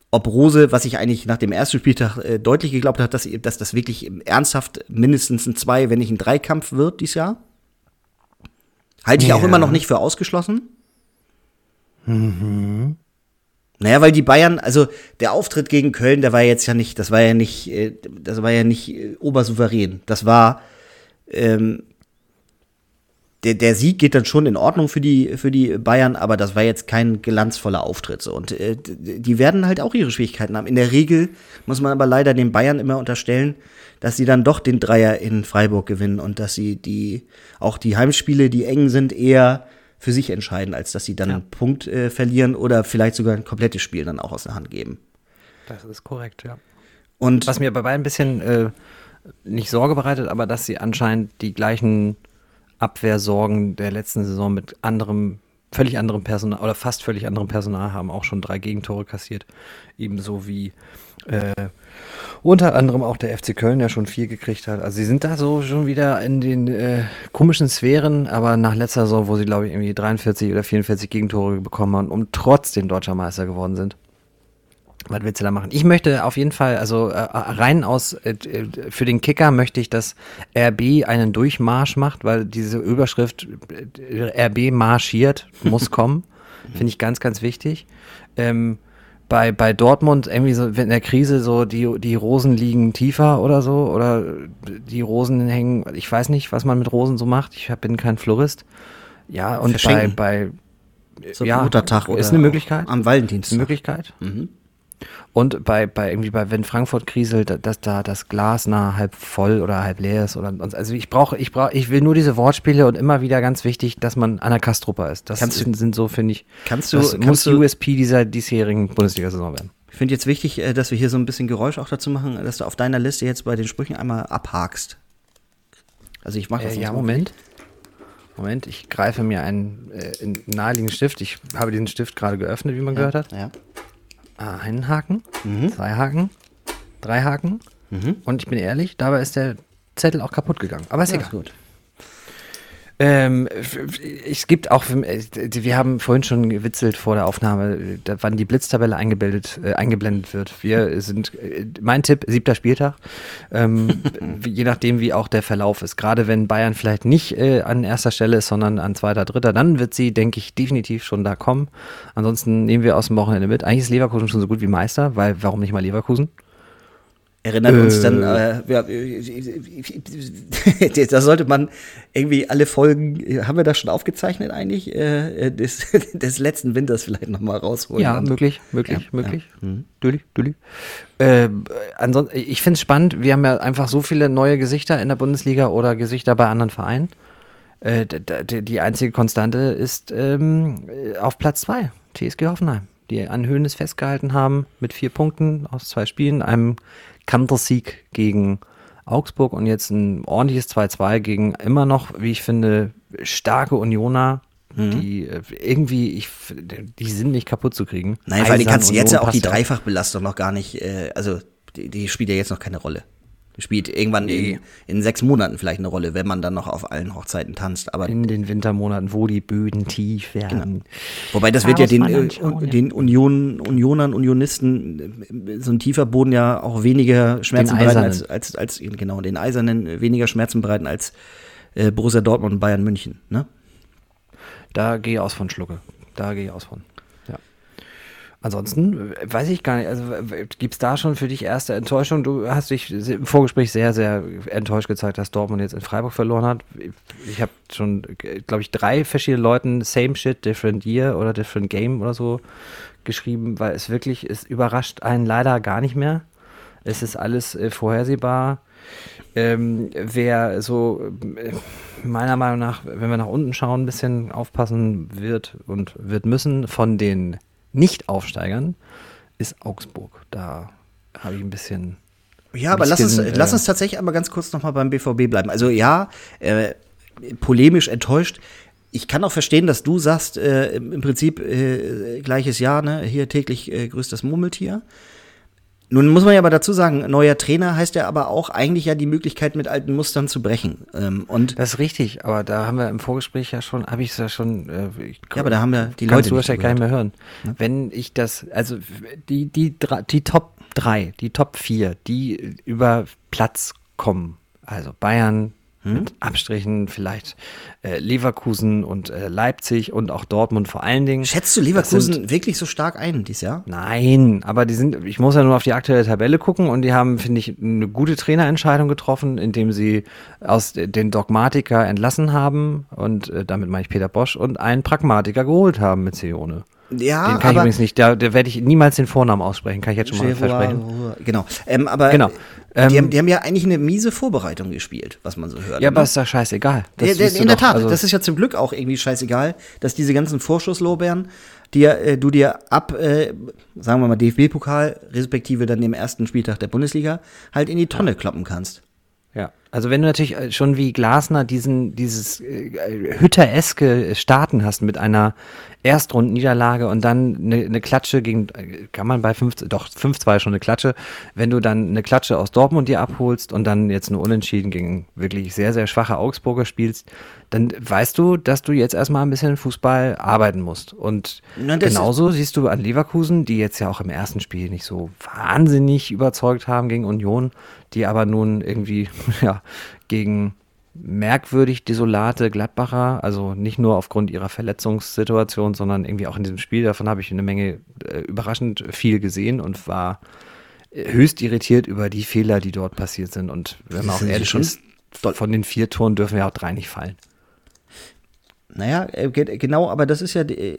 ob Rose, was ich eigentlich nach dem ersten Spieltag äh, deutlich geglaubt habe, dass, dass das wirklich ernsthaft mindestens ein Zwei, wenn nicht ein Dreikampf wird dieses Jahr. Halte ich auch Ja. immer noch nicht für ausgeschlossen. Naja, weil die Bayern, also der Auftritt gegen Köln, der war jetzt ja nicht, das war ja nicht, äh, das war ja nicht äh, obersouverän. Das war, ähm, der, der Sieg geht dann schon in Ordnung für die, für die Bayern, aber das war jetzt kein glanzvoller Auftritt. So. Und äh, die werden halt auch ihre Schwierigkeiten haben. In der Regel muss man aber leider den Bayern immer unterstellen, dass sie dann doch den Dreier in Freiburg gewinnen und dass sie die, auch die Heimspiele, die eng sind, eher für sich entscheiden, als dass sie dann einen Punkt äh, verlieren oder vielleicht sogar ein komplettes Spiel dann auch aus der Hand geben. Das ist korrekt, ja. Und Was mir bei beiden ein bisschen äh, nicht Sorge bereitet, aber dass sie anscheinend die gleichen Abwehrsorgen der letzten Saison mit anderem, völlig anderem Personal oder fast völlig anderem Personal haben, auch schon drei Gegentore kassiert. Ebenso wie äh, unter anderem auch der FC Köln, der schon vier gekriegt hat. Also sie sind da so schon wieder in den äh, komischen Sphären, aber nach letzter Saison, wo sie, glaube ich, irgendwie 43 oder 44 Gegentore bekommen haben und trotzdem deutscher Meister geworden sind. Was willst du da machen? Ich möchte auf jeden Fall, also äh, rein aus, äh, für den Kicker möchte ich, dass RB einen Durchmarsch macht, weil diese Überschrift äh, RB marschiert, muss kommen. Finde ich ganz, ganz wichtig. Ähm, bei, bei Dortmund irgendwie so in der Krise so die, die Rosen liegen tiefer oder so oder die Rosen hängen, ich weiß nicht, was man mit Rosen so macht. Ich bin kein Florist. Ja, und bei, bei so ja, Muttertag ist eine Möglichkeit. Am Ist Valentinstag. eine Möglichkeit. Mhm. Und bei, bei irgendwie bei, wenn Frankfurt kriselt, dass da das Glas nah halb voll oder halb leer ist oder also ich brauche, ich brauche, ich will nur diese Wortspiele und immer wieder ganz wichtig, dass man an der Kastrupper ist. Das Kannst du- sind, sind so, finde ich, Kannst du- das kannst muss du- USP dieser diesjährigen Bundesliga-Saison werden. Ich finde jetzt wichtig, äh, dass wir hier so ein bisschen Geräusch auch dazu machen, dass du auf deiner Liste jetzt bei den Sprüchen einmal abhakst. Also ich mache das Äh, jetzt ja. Moment. Moment, ich greife mir einen äh, einen naheliegenden Stift. Ich habe diesen Stift gerade geöffnet, wie man gehört hat. Ja. Ah, einen Haken, zwei Haken, drei Haken. Und ich bin ehrlich, dabei ist der Zettel auch kaputt gegangen. Aber ist Ja, egal. ist gut. Ähm, es gibt auch, äh, wir haben vorhin schon gewitzelt vor der Aufnahme, äh, wann die Blitztabelle eingebildet, äh, eingeblendet wird. Wir sind, äh, mein Tipp, siebter Spieltag, ähm, je nachdem, wie auch der Verlauf ist. Gerade wenn Bayern vielleicht nicht äh, an erster Stelle ist, sondern an zweiter, dritter, dann wird sie, denke ich, definitiv schon da kommen. Ansonsten nehmen wir aus dem Wochenende mit. Eigentlich ist Leverkusen schon so gut wie Meister, weil warum nicht mal Leverkusen? Erinnert uns Äh. dann, äh, ja, äh, da sollte man irgendwie alle Folgen, haben wir das schon aufgezeichnet eigentlich, äh, äh, des, des letzten Winters vielleicht nochmal rausholen. Ja, Und- möglich, möglich, Ja, möglich. Dülli, dülli. Äh, ansonsten, ich finde es spannend, wir haben ja einfach so viele neue Gesichter in der Bundesliga oder Gesichter bei anderen Vereinen. Äh, die einzige Konstante ist ähm, äh, auf Platz zwei TSG Hoffenheim, die an Höhnes festgehalten haben mit vier Punkten aus zwei Spielen, einem Kantersieg gegen Augsburg und jetzt ein ordentliches 2-2 gegen immer noch, wie ich finde, starke Unioner, die äh, irgendwie, ich, die sind nicht kaputt zu kriegen. Nein, allem Eisern kannst du jetzt ja auch die Dreifachbelastung noch gar nicht, äh, also die, die spielt ja jetzt noch keine Rolle. Spielt irgendwann in, in sechs Monaten vielleicht eine Rolle, wenn man dann noch auf allen Hochzeiten tanzt. Aber in den Wintermonaten, wo die Böden tief werden. Wobei das Da wird ja den, äh, den Union, Unionern, Unionisten äh, so ein tiefer Boden ja auch weniger Schmerzen bereiten als, als, als, genau, den Eisernen äh, weniger Schmerzen bereiten als äh, Borussia Dortmund und Bayern München. Ne? Da gehe ich aus von Schlucke. Da gehe ich aus von. Ansonsten äh, weiß ich gar nicht, also gibt es da schon für dich erste Enttäuschung? Du hast dich im Vorgespräch sehr, sehr enttäuscht gezeigt, dass Dortmund jetzt in Freiburg verloren hat. Ich habe schon, glaube ich, drei verschiedene Leuten Same Shit, Different Year oder Different Game oder so geschrieben, weil es wirklich, es überrascht einen leider gar nicht mehr. Es ist alles äh, vorhersehbar. Ähm, wer so äh, meiner Meinung nach, wenn wir nach unten schauen, ein bisschen aufpassen wird und wird müssen von den Nicht-Aufsteigern, ist Augsburg. Da habe ich ein bisschen. Ja, aber lass uns, bisschen, äh, lass uns tatsächlich aber ganz kurz nochmal beim BVB bleiben. Also ja, äh, polemisch enttäuscht. Ich kann auch verstehen, dass du sagst, äh, im im Prinzip äh, gleiches Jahr, ne? hier täglich äh, grüßt das Murmeltier. Nun muss man ja aber dazu sagen, neuer Trainer heißt ja aber auch eigentlich ja die Möglichkeit, mit alten Mustern zu brechen. Ähm, und Das ist richtig, aber da haben wir im Vorgespräch ja schon, habe ich es ja schon. Äh, ich, Ja, aber da haben wir die Leute du wahrscheinlich gar nicht nicht mehr hören. Wenn ich das, also die, die, die Top 3, die Top 4, die über Platz kommen, also Bayern Hm? mit Abstrichen, vielleicht äh, Leverkusen und äh, Leipzig und auch Dortmund vor allen Dingen. schätzt du Leverkusen sind- wirklich so stark ein dieses Jahr? Nein, aber die sind, ich muss ja nur auf die aktuelle Tabelle gucken und die haben, finde ich, eine gute Trainerentscheidung getroffen, indem sie aus den Dogmatiker entlassen haben und äh, damit meine ich Peter Bosch und einen Pragmatiker geholt haben mit Seone. Ja, den kann ich übrigens nicht, da, da werde ich niemals den Vornamen aussprechen, kann ich jetzt schon mal versprechen. Genau. Ähm, aber Genau. die, Ähm, haben, die haben ja eigentlich eine miese Vorbereitung gespielt, was man so hört. Ja, ne? aber ist doch scheißegal. Das Ja, in der doch, Tat, also- das ist ja zum Glück auch irgendwie scheißegal, dass diese ganzen Vorschusslorbeeren, dir, äh, du dir ab, äh, sagen wir mal, DFB-Pokal, respektive dann dem ersten Spieltag der Bundesliga, halt in die Tonne kloppen kannst. Ja, also wenn du natürlich äh, schon wie Glasner diesen, dieses äh, Hüttereske Starten hast mit einer Erstrundenniederlage und dann eine, eine Klatsche gegen, äh, kann man bei 5, doch 5-2 schon eine Klatsche, wenn du dann eine Klatsche aus Dortmund dir abholst und dann jetzt nur Unentschieden gegen wirklich sehr, sehr schwache Augsburger spielst, dann weißt du, dass du jetzt erstmal ein bisschen Fußball arbeiten musst. Und Na, genauso siehst du an Leverkusen, die jetzt ja auch im ersten Spiel nicht so wahnsinnig überzeugt haben gegen Union, die aber nun irgendwie ja, gegen merkwürdig desolate Gladbacher, also nicht nur aufgrund ihrer Verletzungssituation, sondern irgendwie auch in diesem Spiel, davon habe ich eine Menge äh, überraschend viel gesehen und war äh, höchst irritiert über die Fehler, die dort passiert sind. Und wenn man auch ehrlich schon ist, von den vier Toren dürfen ja auch drei nicht fallen. Naja, äh, ge- genau, aber das ist ja, äh,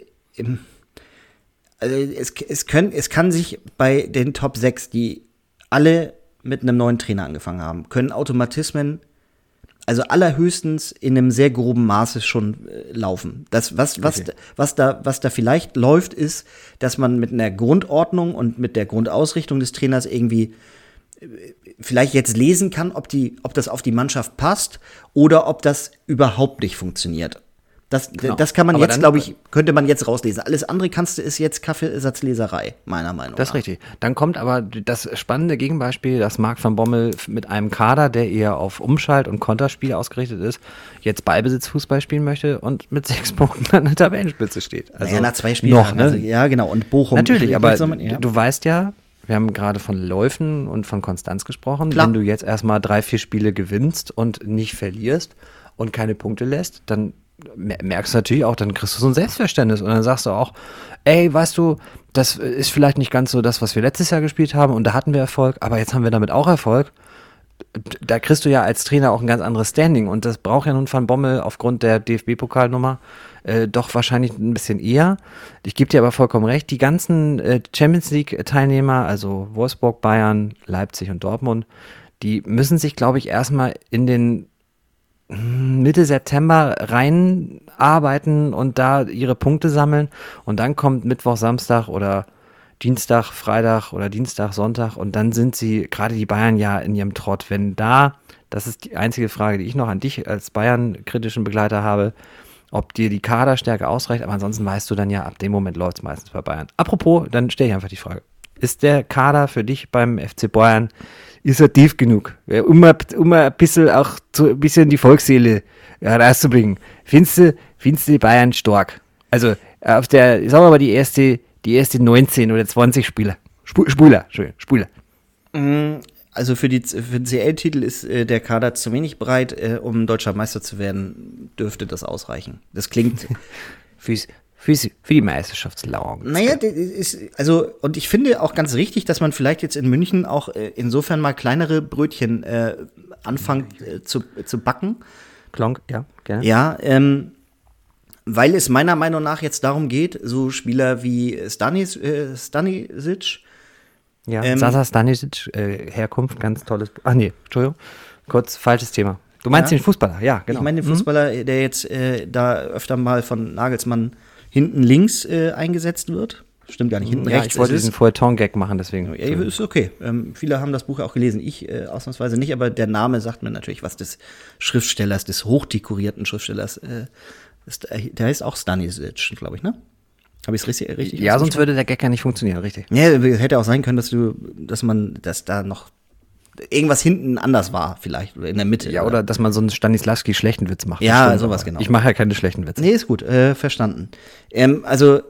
also es, es, können, es kann sich bei den Top 6, die alle mit einem neuen Trainer angefangen haben, können Automatismen, also allerhöchstens in einem sehr groben Maße schon äh, laufen. Das, was, was, Okay. was, da, was da vielleicht läuft, ist, dass man mit einer Grundordnung und mit der Grundausrichtung des Trainers irgendwie vielleicht jetzt lesen kann, ob, die, ob das auf die Mannschaft passt oder ob das überhaupt nicht funktioniert. Das, das kann man Aber jetzt, glaube ich, könnte man jetzt rauslesen. Alles andere kannst du ist jetzt Kaffeeersatzleserei, meiner Meinung Das ist nach. richtig. Dann kommt aber das spannende Gegenbeispiel, dass Marc van Bommel mit einem Kader, der eher auf Umschalt- und Konterspiel ausgerichtet ist, jetzt Ballbesitzfußball spielen möchte und mit sechs Punkten an der Tabellenspitze steht. Also naja, nach zwei Spielen. Noch, ne? Also, ja, genau. Und Bochum. Natürlich, Ich- aber man- ja. du weißt ja, wir haben gerade von Läufen und von Konstanz gesprochen. Klar. Wenn du jetzt erstmal drei, vier Spiele gewinnst und nicht verlierst und keine Punkte lässt, dann merkst du natürlich auch, dann kriegst du so ein Selbstverständnis und dann sagst du auch, ey, weißt du, das ist vielleicht nicht ganz so das, was wir letztes Jahr gespielt haben und da hatten wir Erfolg, aber jetzt haben wir damit auch Erfolg. Da kriegst du ja als Trainer auch ein ganz anderes Standing und das braucht ja nun Van Bommel aufgrund der DFB-Pokalnummer äh, doch wahrscheinlich ein bisschen eher. Ich gebe dir aber vollkommen recht, die ganzen äh, Champions League-Teilnehmer, also Wolfsburg, Bayern, Leipzig und Dortmund, die müssen sich, glaube ich, erstmal in den Mitte September reinarbeiten und da ihre Punkte sammeln. Und dann kommt Mittwoch, Samstag oder Dienstag, Freitag oder Dienstag, Sonntag und dann sind sie, gerade die Bayern ja in ihrem Trott. Wenn da, das ist die einzige Frage, die ich noch an dich als Bayern-kritischen Begleiter habe, ob dir die Kaderstärke ausreicht, aber ansonsten weißt du dann ja, ab dem Moment läuft es meistens bei Bayern. Apropos, dann stelle ich einfach die Frage. Ist der Kader für dich beim FC Bayern, ist er tief genug? Um, ein- um ein bisschen auch zu, ein bisschen die Volksseele herauszubringen. Findest du, findest du die Bayern stark? Also auf der, sagen wir mal, die erste, die erste 19 oder 20 Spieler. Sp Spieler, Entschuldigung, Spieler. Also für, die, für den CL-Titel ist äh, der Kader zu wenig breit, äh, um deutscher Meister zu werden, dürfte das ausreichen. Das klingt, Fürs, fürs, für die Meisterschaftslauung. naja, ist, also, und ich finde auch ganz richtig, dass man vielleicht jetzt in München auch äh, insofern mal kleinere Brötchen äh, anfängt äh, zu, zu backen. Klonk, ja, gerne. Ja, ähm, weil es meiner Meinung nach jetzt darum geht, so Spieler wie Stanis, äh, Stanisic, Ja, Ähm, Sasa Stanisic, äh, Herkunft, ganz tolles. Ach nee, Entschuldigung, kurz falsches Thema. Du meinst Ja. den Fußballer, ja, genau. Ich meine, den Fußballer, der jetzt äh, da öfter mal von Nagelsmann hinten links äh, eingesetzt wird. Stimmt gar nicht, hinten ja, rechts. ich wollte diesen es. Feuilleton-Gag machen, deswegen. ja, ist okay. Ähm, viele haben das Buch auch gelesen. Ich äh, ausnahmsweise nicht, aber der Name sagt mir natürlich was des Schriftstellers, des hochdekorierten Schriftstellers. Äh, ist, äh, der heißt auch Stanisic, glaube ich, ne? Habe ich es richtig, richtig ja, sonst würde der Gag ja nicht funktionieren, richtig. Ja, hätte auch sein können, dass du, dass man, dass da noch irgendwas hinten anders war, vielleicht, oder in der Mitte. Ja, oder dass man so einen Stanislawski schlechten Witz macht. Ja, Das sowas genau. Ich mache ja keine schlechten Witze. Nee, ist gut, äh, verstanden. Ähm, also,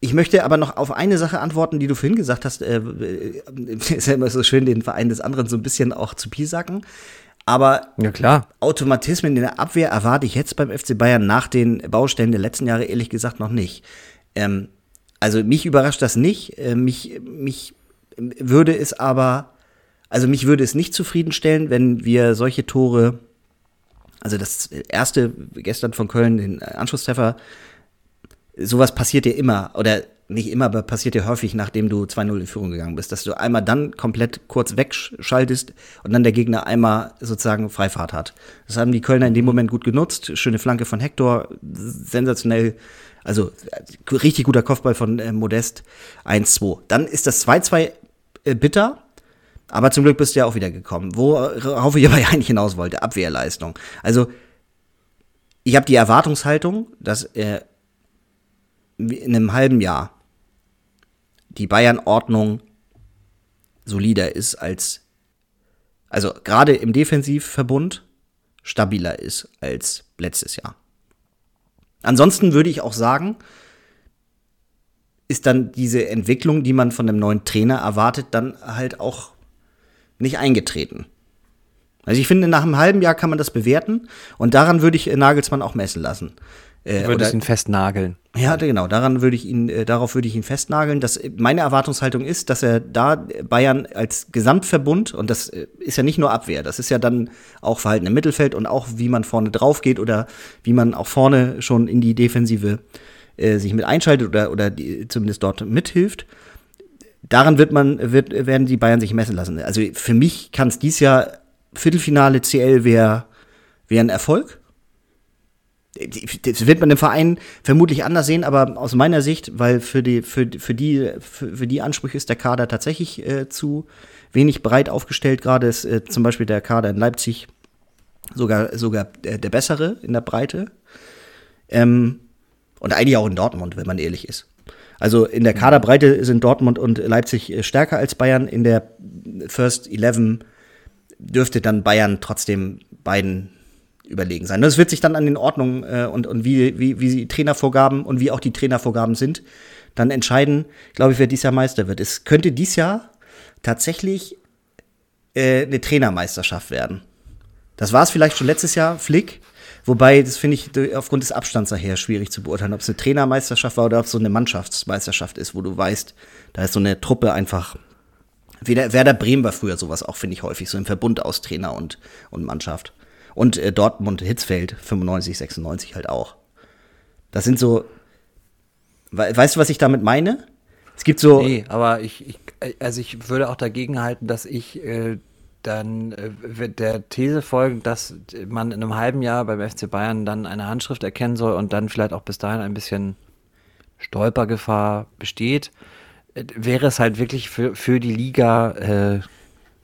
ich möchte aber noch auf eine Sache antworten, die du vorhin gesagt hast. Äh, äh, ist ja immer so schön, den Verein des anderen so ein bisschen auch zu piesacken. Aber Ja, klar. Automatismen in der Abwehr erwarte ich jetzt beim FC Bayern nach den Baustellen der letzten Jahre ehrlich gesagt noch nicht. Ähm, also mich überrascht das nicht. Äh, mich, mich würde es aber, also mich würde es nicht zufriedenstellen, wenn wir solche Tore, also das erste gestern von Köln, den Anschlusstreffer, sowas passiert ja immer, oder nicht immer, aber passiert ja häufig, nachdem du 2-0 in Führung gegangen bist, dass du einmal dann komplett kurz wegschaltest und dann der Gegner einmal sozusagen Freifahrt hat. Das haben die Kölner in dem Moment gut genutzt. Schöne Flanke von Hector, sensationell Also äh, richtig guter Kopfball von äh, Modest 1-2. Dann ist das 2-2 äh, bitter, aber zum Glück bist du ja auch wieder gekommen. Worauf ich aber eigentlich hinaus wollte, Abwehrleistung. Also ich habe die Erwartungshaltung, dass er in einem halben Jahr die Bayern-Ordnung solider ist als, also gerade im Defensivverbund stabiler ist als letztes Jahr. Ansonsten würde ich auch sagen, ist dann diese Entwicklung, die man von einem neuen Trainer erwartet, dann halt auch nicht eingetreten. Also ich finde, nach einem halben Jahr kann man das bewerten und daran würde ich Nagelsmann auch messen lassen. Äh, du würdest ihn festnageln. Ja, genau. Daran würde ich ihn, äh, darauf würde ich ihn festnageln. Dass meine Erwartungshaltung ist, dass er da Bayern als Gesamtverbund und das äh, ist ja nicht nur Abwehr, das ist ja dann auch Verhalten im Mittelfeld und auch wie man vorne drauf geht oder wie man auch vorne schon in die Defensive äh, sich mit einschaltet oder oder die, zumindest dort mithilft. Daran wird man wird werden die Bayern sich messen lassen. Also für mich kann es dies Jahr Viertelfinale CL wäre wäre ein Erfolg das wird man im Verein vermutlich anders sehen, aber aus meiner Sicht, weil für die, für, für die, für, für die Ansprüche ist der Kader tatsächlich äh, zu wenig breit aufgestellt. Gerade ist äh, zum Beispiel der Kader in Leipzig sogar, sogar der, der bessere in der Breite. Ähm, und eigentlich auch in Dortmund, wenn man ehrlich ist. Also in der Kaderbreite sind Dortmund und Leipzig äh, stärker als Bayern. In der First Eleven dürfte dann Bayern trotzdem beiden überlegen sein. Das wird sich dann an den Ordnungen äh, und, und wie, wie, wie die Trainervorgaben und wie auch die Trainervorgaben sind, dann entscheiden, glaube ich, wer dies Jahr Meister wird. Es könnte dies Jahr tatsächlich äh, eine Trainermeisterschaft werden. Das war es vielleicht schon letztes Jahr, Flick. Wobei, das finde ich aufgrund des Abstands daher schwierig zu beurteilen, ob es eine Trainermeisterschaft war oder ob es so eine Mannschaftsmeisterschaft ist, wo du weißt, da ist so eine Truppe einfach. Werder Bremen war früher sowas auch, finde ich häufig, so im Verbund aus Trainer und, und Mannschaft. Und äh, Dortmund Hitzfeld 95, 96 halt auch. Das sind so. Weißt du, was ich damit meine? Es gibt so. Nee, aber ich, ich also ich würde auch dagegen halten, dass ich äh, dann äh, der These folgen, dass man in einem halben Jahr beim FC Bayern dann eine Handschrift erkennen soll und dann vielleicht auch bis dahin ein bisschen Stolpergefahr besteht, äh, wäre es halt wirklich für, für die Liga äh,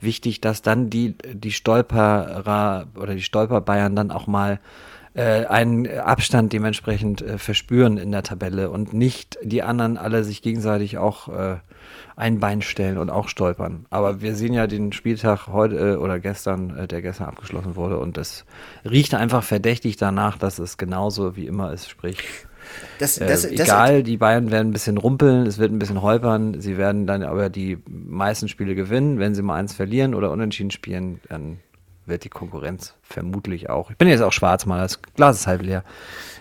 wichtig, dass dann die, die Stolperer oder die Stolperbayern dann auch mal äh, einen Abstand dementsprechend äh, verspüren in der Tabelle und nicht die anderen alle sich gegenseitig auch äh, ein Bein stellen und auch stolpern. Aber wir sehen ja den Spieltag heute äh, oder gestern, äh, der gestern abgeschlossen wurde und es riecht einfach verdächtig danach, dass es genauso wie immer ist, sprich das, das, äh, egal, das, die Bayern werden ein bisschen rumpeln, es wird ein bisschen holpern, sie werden dann aber die meisten Spiele gewinnen. Wenn sie mal eins verlieren oder unentschieden spielen, dann wird die Konkurrenz vermutlich auch. Ich bin jetzt auch schwarz mal, das Glas ist halb leer.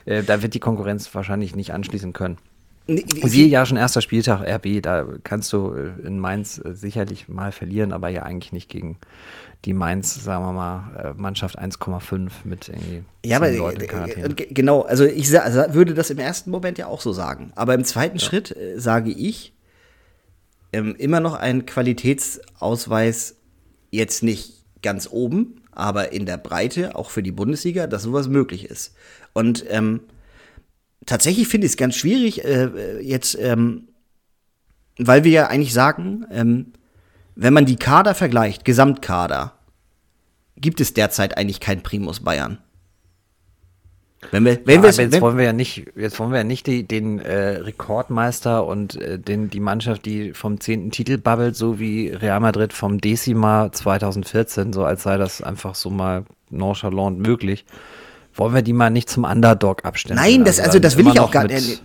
Äh, da wird die Konkurrenz wahrscheinlich nicht anschließen können. Siehe ja schon erster Spieltag RB, da kannst du äh, in Mainz äh, sicherlich mal verlieren, aber ja eigentlich nicht gegen die Mainz, sagen wir mal, äh, Mannschaft 1,5 mit irgendwie ja, aber, Leute Genau, also ich würde das im ersten Moment ja auch so sagen. Aber im zweiten ja. Schritt äh, sage ich ähm, immer noch ein Qualitätsausweis jetzt nicht ganz oben, aber in der Breite, auch für die Bundesliga, dass sowas möglich ist. Und ähm, tatsächlich finde ich es ganz schwierig, äh, jetzt, ähm, weil wir ja eigentlich sagen, ähm, wenn man die Kader vergleicht, Gesamtkader, gibt es derzeit eigentlich kein Primus Bayern. Wenn wir, wenn ja, jetzt wenn, wollen wir ja nicht, jetzt wollen wir ja nicht die, den äh, Rekordmeister und äh, den, die Mannschaft, die vom zehnten Titel babbelt, so wie Real Madrid vom Decima 2014, so als sei das einfach so mal nonchalant möglich. Wollen wir die mal nicht zum Underdog abstellen? Nein, das, also, also das will ich auch gar nicht.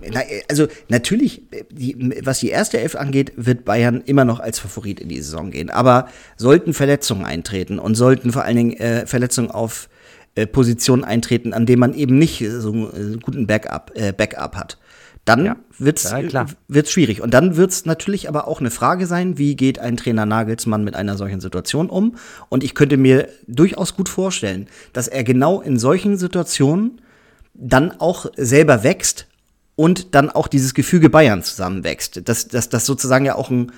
Also natürlich, die, was die erste Elf angeht, wird Bayern immer noch als Favorit in die Saison gehen. Aber sollten Verletzungen eintreten und sollten vor allen Dingen äh, Verletzungen auf äh, Positionen eintreten, an denen man eben nicht so einen guten Backup, äh, Backup hat, dann ja, wird's, ja, wird's schwierig. Und dann wird's natürlich aber auch eine Frage sein, wie geht ein Trainer Nagelsmann mit einer solchen Situation um? Und ich könnte mir durchaus gut vorstellen, dass er genau in solchen Situationen dann auch selber wächst und dann auch dieses Gefüge Bayern zusammenwächst. Das, das, das sozusagen ja auch ein,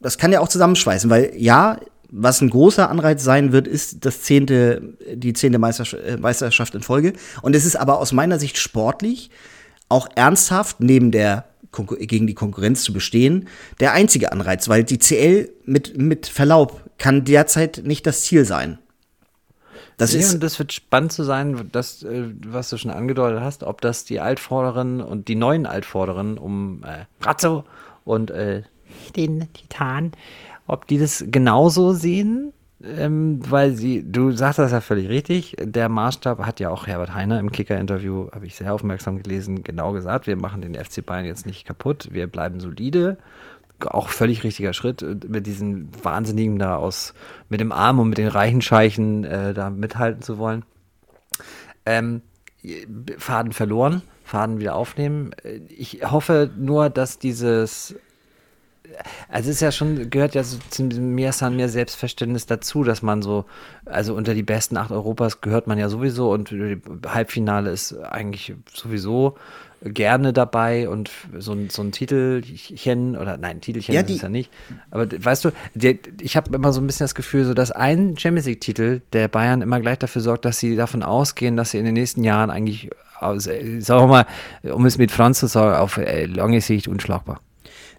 das kann ja auch zusammenschweißen, weil ja, was ein großer Anreiz sein wird, ist das zehnte, die zehnte Meisterschaft in Folge. Und es ist aber aus meiner Sicht sportlich auch ernsthaft neben der gegen die Konkurrenz zu bestehen, der einzige Anreiz, weil die CL mit, mit Verlaub kann derzeit nicht das Ziel sein. Das ja, ist und das wird spannend zu sein, das, äh, was du schon angedeutet hast, ob das die Altvorderen und die neuen Altvorderen um äh, Brazzo und äh, den Titan, ob die das genauso sehen ähm, weil sie, du sagst das ja völlig richtig, der Maßstab hat ja auch Herbert Heiner im Kicker-Interview, habe ich sehr aufmerksam gelesen, genau gesagt, wir machen den FC Bayern jetzt nicht kaputt, wir bleiben solide. Auch völlig richtiger Schritt, äh, mit diesen Wahnsinnigen da aus, mit dem Arm und mit den reichen Scheichen äh, da mithalten zu wollen. Ähm, Faden verloren, Faden wieder aufnehmen. Ich hoffe nur, dass dieses also es ist ja schon, gehört ja so zu mehr San, mehr Selbstverständnis dazu, dass man so, also unter die besten acht Europas gehört man ja sowieso und Halbfinale ist eigentlich sowieso gerne dabei und so ein, so ein Titelchen oder nein, Titelchen ja, ist es ja nicht. Aber weißt du, der, ich habe immer so ein bisschen das Gefühl, so dass ein Champions League-Titel der Bayern immer gleich dafür sorgt, dass sie davon ausgehen, dass sie in den nächsten Jahren eigentlich, sagen wir mal, um es mit Franz zu sagen, auf äh, lange Sicht unschlagbar.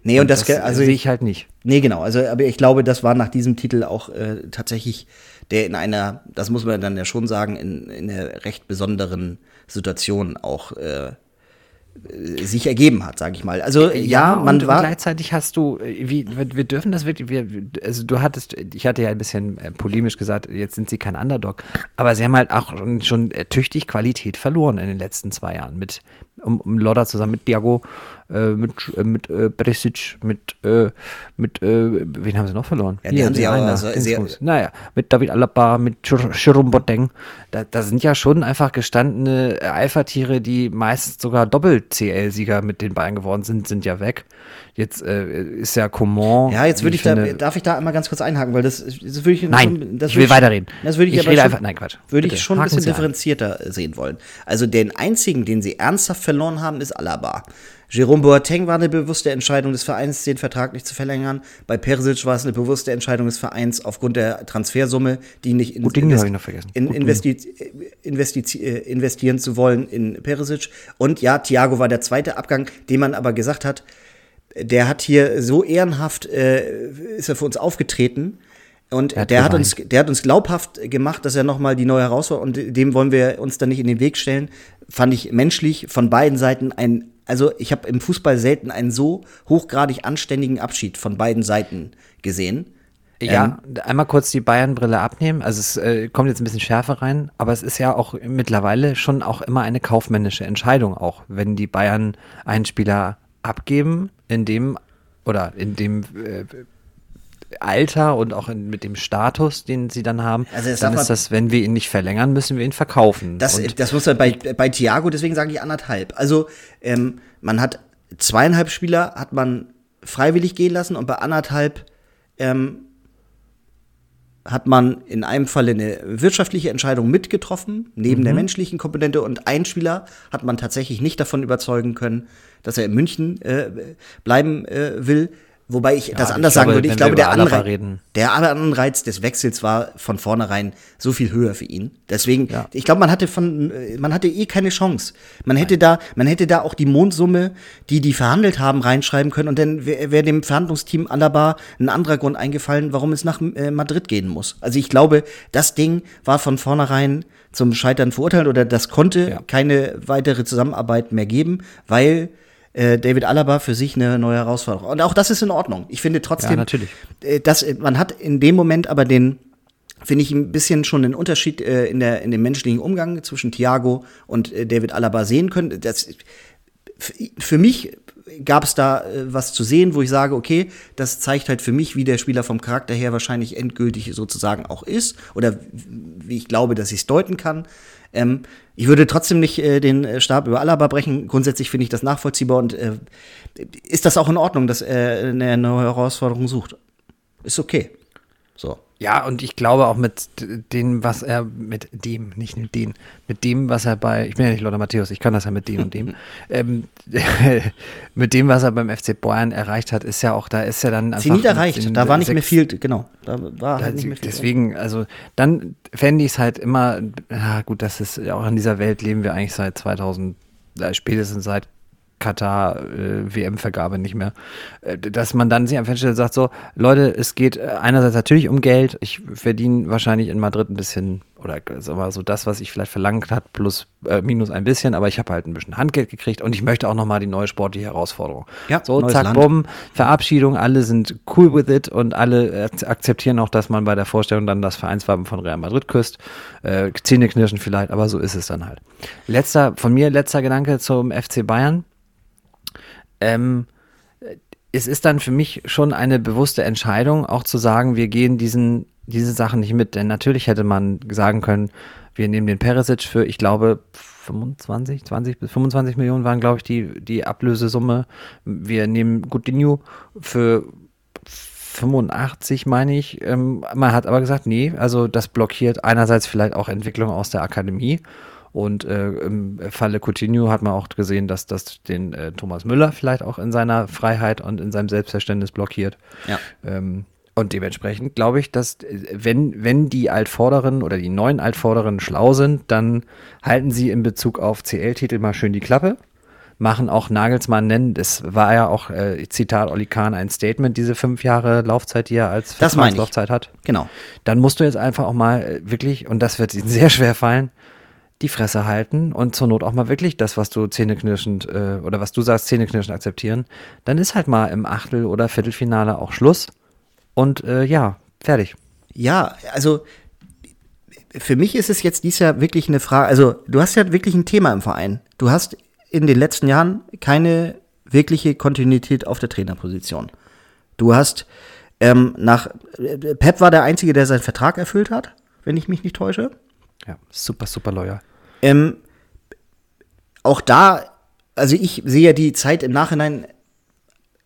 Nee, und, und das, das also sehe ich halt nicht. Nee, genau. Also, aber ich glaube, das war nach diesem Titel auch äh, tatsächlich der in einer, das muss man dann ja schon sagen, in, in einer recht besonderen Situation auch äh, sich ergeben hat, sage ich mal. Also ja, ja man war gleichzeitig hast du, äh, wie, wir dürfen das wirklich, wir, also du hattest, ich hatte ja ein bisschen äh, polemisch gesagt, jetzt sind sie kein Underdog, aber sie haben halt auch schon tüchtig Qualität verloren in den letzten zwei Jahren mit um, um Lodder zusammen mit Diago, äh, mit äh, mit äh, Bresic, mit äh, mit äh, wen haben sie noch verloren? Ja, die Hier, haben sie auch also sehr, naja, mit David Alaba, mit Jerome Boateng. Da, da sind ja schon einfach gestandene Alpha-Tiere, die meist sogar Doppel-CL-Sieger mit den Bayern geworden sind, sind ja weg. Jetzt äh, ist ja Coman. Ja, jetzt würde ich, finde, da, darf ich da einmal ganz kurz einhaken, weil das, das würde ich. Nein, das ich will ich, weiterreden. Das würde ich, ich aber rede schon, einfach, nein, Quatsch. Würde ich schon ein bisschen differenzierter an. sehen wollen. Also den einzigen, den sie ernsthaft verloren haben, ist Alaba. Jerome Boateng war eine bewusste Entscheidung des Vereins, den Vertrag nicht zu verlängern. Bei Perisic war es eine bewusste Entscheidung des Vereins aufgrund der Transfersumme, die nicht in, invest in investi investi äh, investieren zu wollen in Perisic. Und ja, Thiago war der zweite Abgang, den man aber gesagt hat, der hat hier so ehrenhaft, äh, ist er für uns aufgetreten. Und hat der, hat uns, der hat uns glaubhaft gemacht, dass er nochmal die neue Herausforderung, und dem wollen wir uns dann nicht in den Weg stellen. Fand ich menschlich von beiden Seiten ein, also ich habe im Fußball selten einen so hochgradig anständigen Abschied von beiden Seiten gesehen. Ja, ähm, einmal kurz die Bayern-Brille abnehmen. Also es äh, kommt jetzt ein bisschen Schärfe rein, aber es ist ja auch mittlerweile schon auch immer eine kaufmännische Entscheidung auch, wenn die Bayern einen Spieler abgeben, in dem oder in dem äh, Alter und auch in, mit dem Status, den sie dann haben, also dann ist das, wenn wir ihn nicht verlängern, müssen wir ihn verkaufen. Das, das muss man bei, bei Thiago, deswegen sage ich anderthalb. Also ähm, man hat zweieinhalb Spieler hat man freiwillig gehen lassen und bei anderthalb ähm, hat man in einem Fall eine wirtschaftliche Entscheidung mitgetroffen, neben mhm. der menschlichen Komponente. Und ein Spieler hat man tatsächlich nicht davon überzeugen können, dass er in München äh, bleiben äh, will. Wobei ich ja, das anders ich glaube, sagen würde. Ich glaube, der, Anreiz, der Anreiz des Wechsels war von vornherein so viel höher für ihn. Deswegen, ja. ich glaube, man hatte von, man hatte eh keine Chance. Man hätte Nein. da, man hätte da auch die Mondsumme, die die verhandelt haben, reinschreiben können und dann wäre wär dem Verhandlungsteam Alaba ein anderer Grund eingefallen, warum es nach äh, Madrid gehen muss. Also ich glaube, das Ding war von vornherein zum Scheitern verurteilt oder das konnte ja. keine weitere Zusammenarbeit mehr geben, weil äh, David Alaba für sich eine neue Herausforderung. Und auch das ist in Ordnung. Ich finde trotzdem, ja, natürlich. Äh, dass man hat in dem Moment aber den finde ich ein bisschen schon einen Unterschied äh, in, der, in dem menschlichen Umgang zwischen Thiago und äh, David Alaba sehen können. Das, für mich gab es da äh, was zu sehen, wo ich sage, okay, das zeigt halt für mich, wie der Spieler vom Charakter her wahrscheinlich endgültig sozusagen auch ist oder wie ich glaube, dass ich es deuten kann. Ähm, ich würde trotzdem nicht äh, den äh, Stab über Alaba brechen. Grundsätzlich finde ich das nachvollziehbar und äh, ist das auch in Ordnung, dass er eine neue Herausforderung sucht. Ist okay. So. Ja, und ich glaube auch mit dem, was er, mit dem, nicht mit dem, mit dem, was er bei, ich bin ja nicht Lothar Matthäus, ich kann das ja mit dem und dem, ähm, mit dem, was er beim FC Bayern erreicht hat, ist ja auch, da ist ja dann einfach. Zenit erreicht, da war nicht mehr viel, genau, da war halt nicht mehr viel. Deswegen, also, dann fände ich es halt immer, ja gut, das ist, ja auch in dieser Welt leben wir eigentlich seit 2000, äh, spätestens seit Katar-WM-Vergabe äh, nicht mehr. Äh, dass man dann sich am Fenster sagt, so, Leute, es geht äh, einerseits natürlich um Geld. Ich verdiene wahrscheinlich in Madrid ein bisschen, oder so das, was ich vielleicht verlangt hat, plus äh, minus ein bisschen, aber ich habe halt ein bisschen Handgeld gekriegt und ich möchte auch nochmal die neue sportliche Herausforderung. Ja, so, zack, Land. bumm, Verabschiedung, alle sind cool with it und alle ak- akzeptieren auch, dass man bei der Vorstellung dann das Vereinswappen von Real Madrid küsst. Äh, Zähneknirschen vielleicht, aber so ist es dann halt. Letzter, von mir letzter Gedanke zum FC Bayern. Ähm, es ist dann für mich schon eine bewusste Entscheidung, auch zu sagen, wir gehen diesen, diese Sachen nicht mit. Denn natürlich hätte man sagen können, wir nehmen den Perisic für, ich glaube, 25, 20 bis 25 Millionen waren, glaube ich, die, die Ablösesumme. Wir nehmen Coutinho für 85, meine ich. Ähm, man hat aber gesagt, nee, also das blockiert einerseits vielleicht auch Entwicklung aus der Akademie. Und äh, im Falle Coutinho hat man auch gesehen, dass das den äh, Thomas Müller vielleicht auch in seiner Freiheit und in seinem Selbstverständnis blockiert. Ja. Ähm, und dementsprechend glaube ich, dass äh, wenn, wenn die Altvorderen oder die neuen Altvorderen schlau sind, dann halten sie in Bezug auf CL-Titel mal schön die Klappe. Machen auch Nagelsmann nennen, das war ja auch, äh, Zitat Oli Kahn, ein Statement, diese fünf Jahre Laufzeit, die er als Das meine ich. Laufzeit hat. Genau. Dann musst du jetzt einfach auch mal äh, wirklich, und das wird ihnen sehr schwer fallen, die Fresse halten und zur Not auch mal wirklich das, was du zähneknirschend äh, oder was du sagst, zähneknirschend akzeptieren. Dann ist halt mal im Achtel- oder Viertelfinale auch Schluss. Und äh, ja, fertig. Ja, also für mich ist es jetzt dies Jahr wirklich eine Frage. Also, du hast ja wirklich ein Thema im Verein. Du hast in den letzten Jahren keine wirkliche Kontinuität auf der Trainerposition. Du hast ähm, nach äh, Pep war der Einzige, der seinen Vertrag erfüllt hat, wenn ich mich nicht täusche. Ja, super, super loyal. Ähm, auch da, also ich sehe ja die Zeit im Nachhinein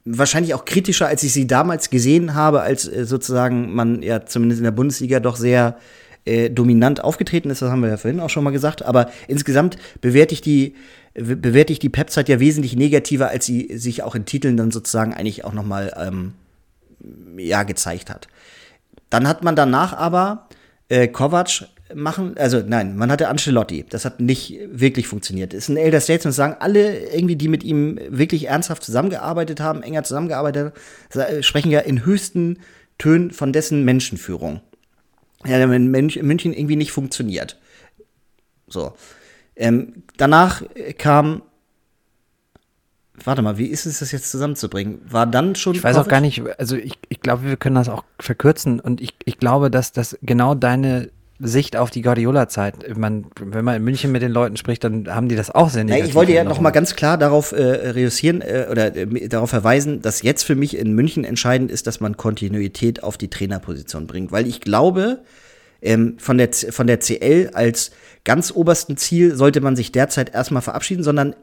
wahrscheinlich auch kritischer, als ich sie damals gesehen habe, als äh, sozusagen man ja zumindest in der Bundesliga doch sehr äh, dominant aufgetreten ist. Das haben wir ja vorhin auch schon mal gesagt. Aber insgesamt bewerte ich die bewerte ich die Pep-Zeit ja wesentlich negativer, als sie sich auch in Titeln dann sozusagen eigentlich auch noch mal ähm, ja gezeigt hat. Dann hat man danach aber äh, Kovac machen, also nein, man hatte Ancelotti. Das hat nicht wirklich funktioniert. Ist ein Elder Statesman, sagen alle irgendwie, die mit ihm wirklich ernsthaft zusammengearbeitet haben, enger zusammengearbeitet haben, sprechen ja in höchsten Tönen von dessen Menschenführung. Ja, der in Münch- in München irgendwie nicht funktioniert. So. Ähm, danach kam, warte mal, wie ist es das jetzt zusammenzubringen? War dann schon. Ich weiß auch gar nicht, also ich, ich glaube, wir können das auch verkürzen und ich, ich glaube, dass das genau deine Sicht auf die Guardiola-Zeit, man, wenn man in München mit den Leuten spricht, dann haben die das auch sehr Nein, negativ. ich wollte ja in noch mal Erinnerung. ganz klar darauf äh, reüssieren äh, oder äh, darauf verweisen, dass jetzt für mich in München entscheidend ist, dass man Kontinuität auf die Trainerposition bringt, weil ich glaube, ähm, von der von der CL als ganz obersten Ziel sollte man sich derzeit erstmal verabschieden, sondern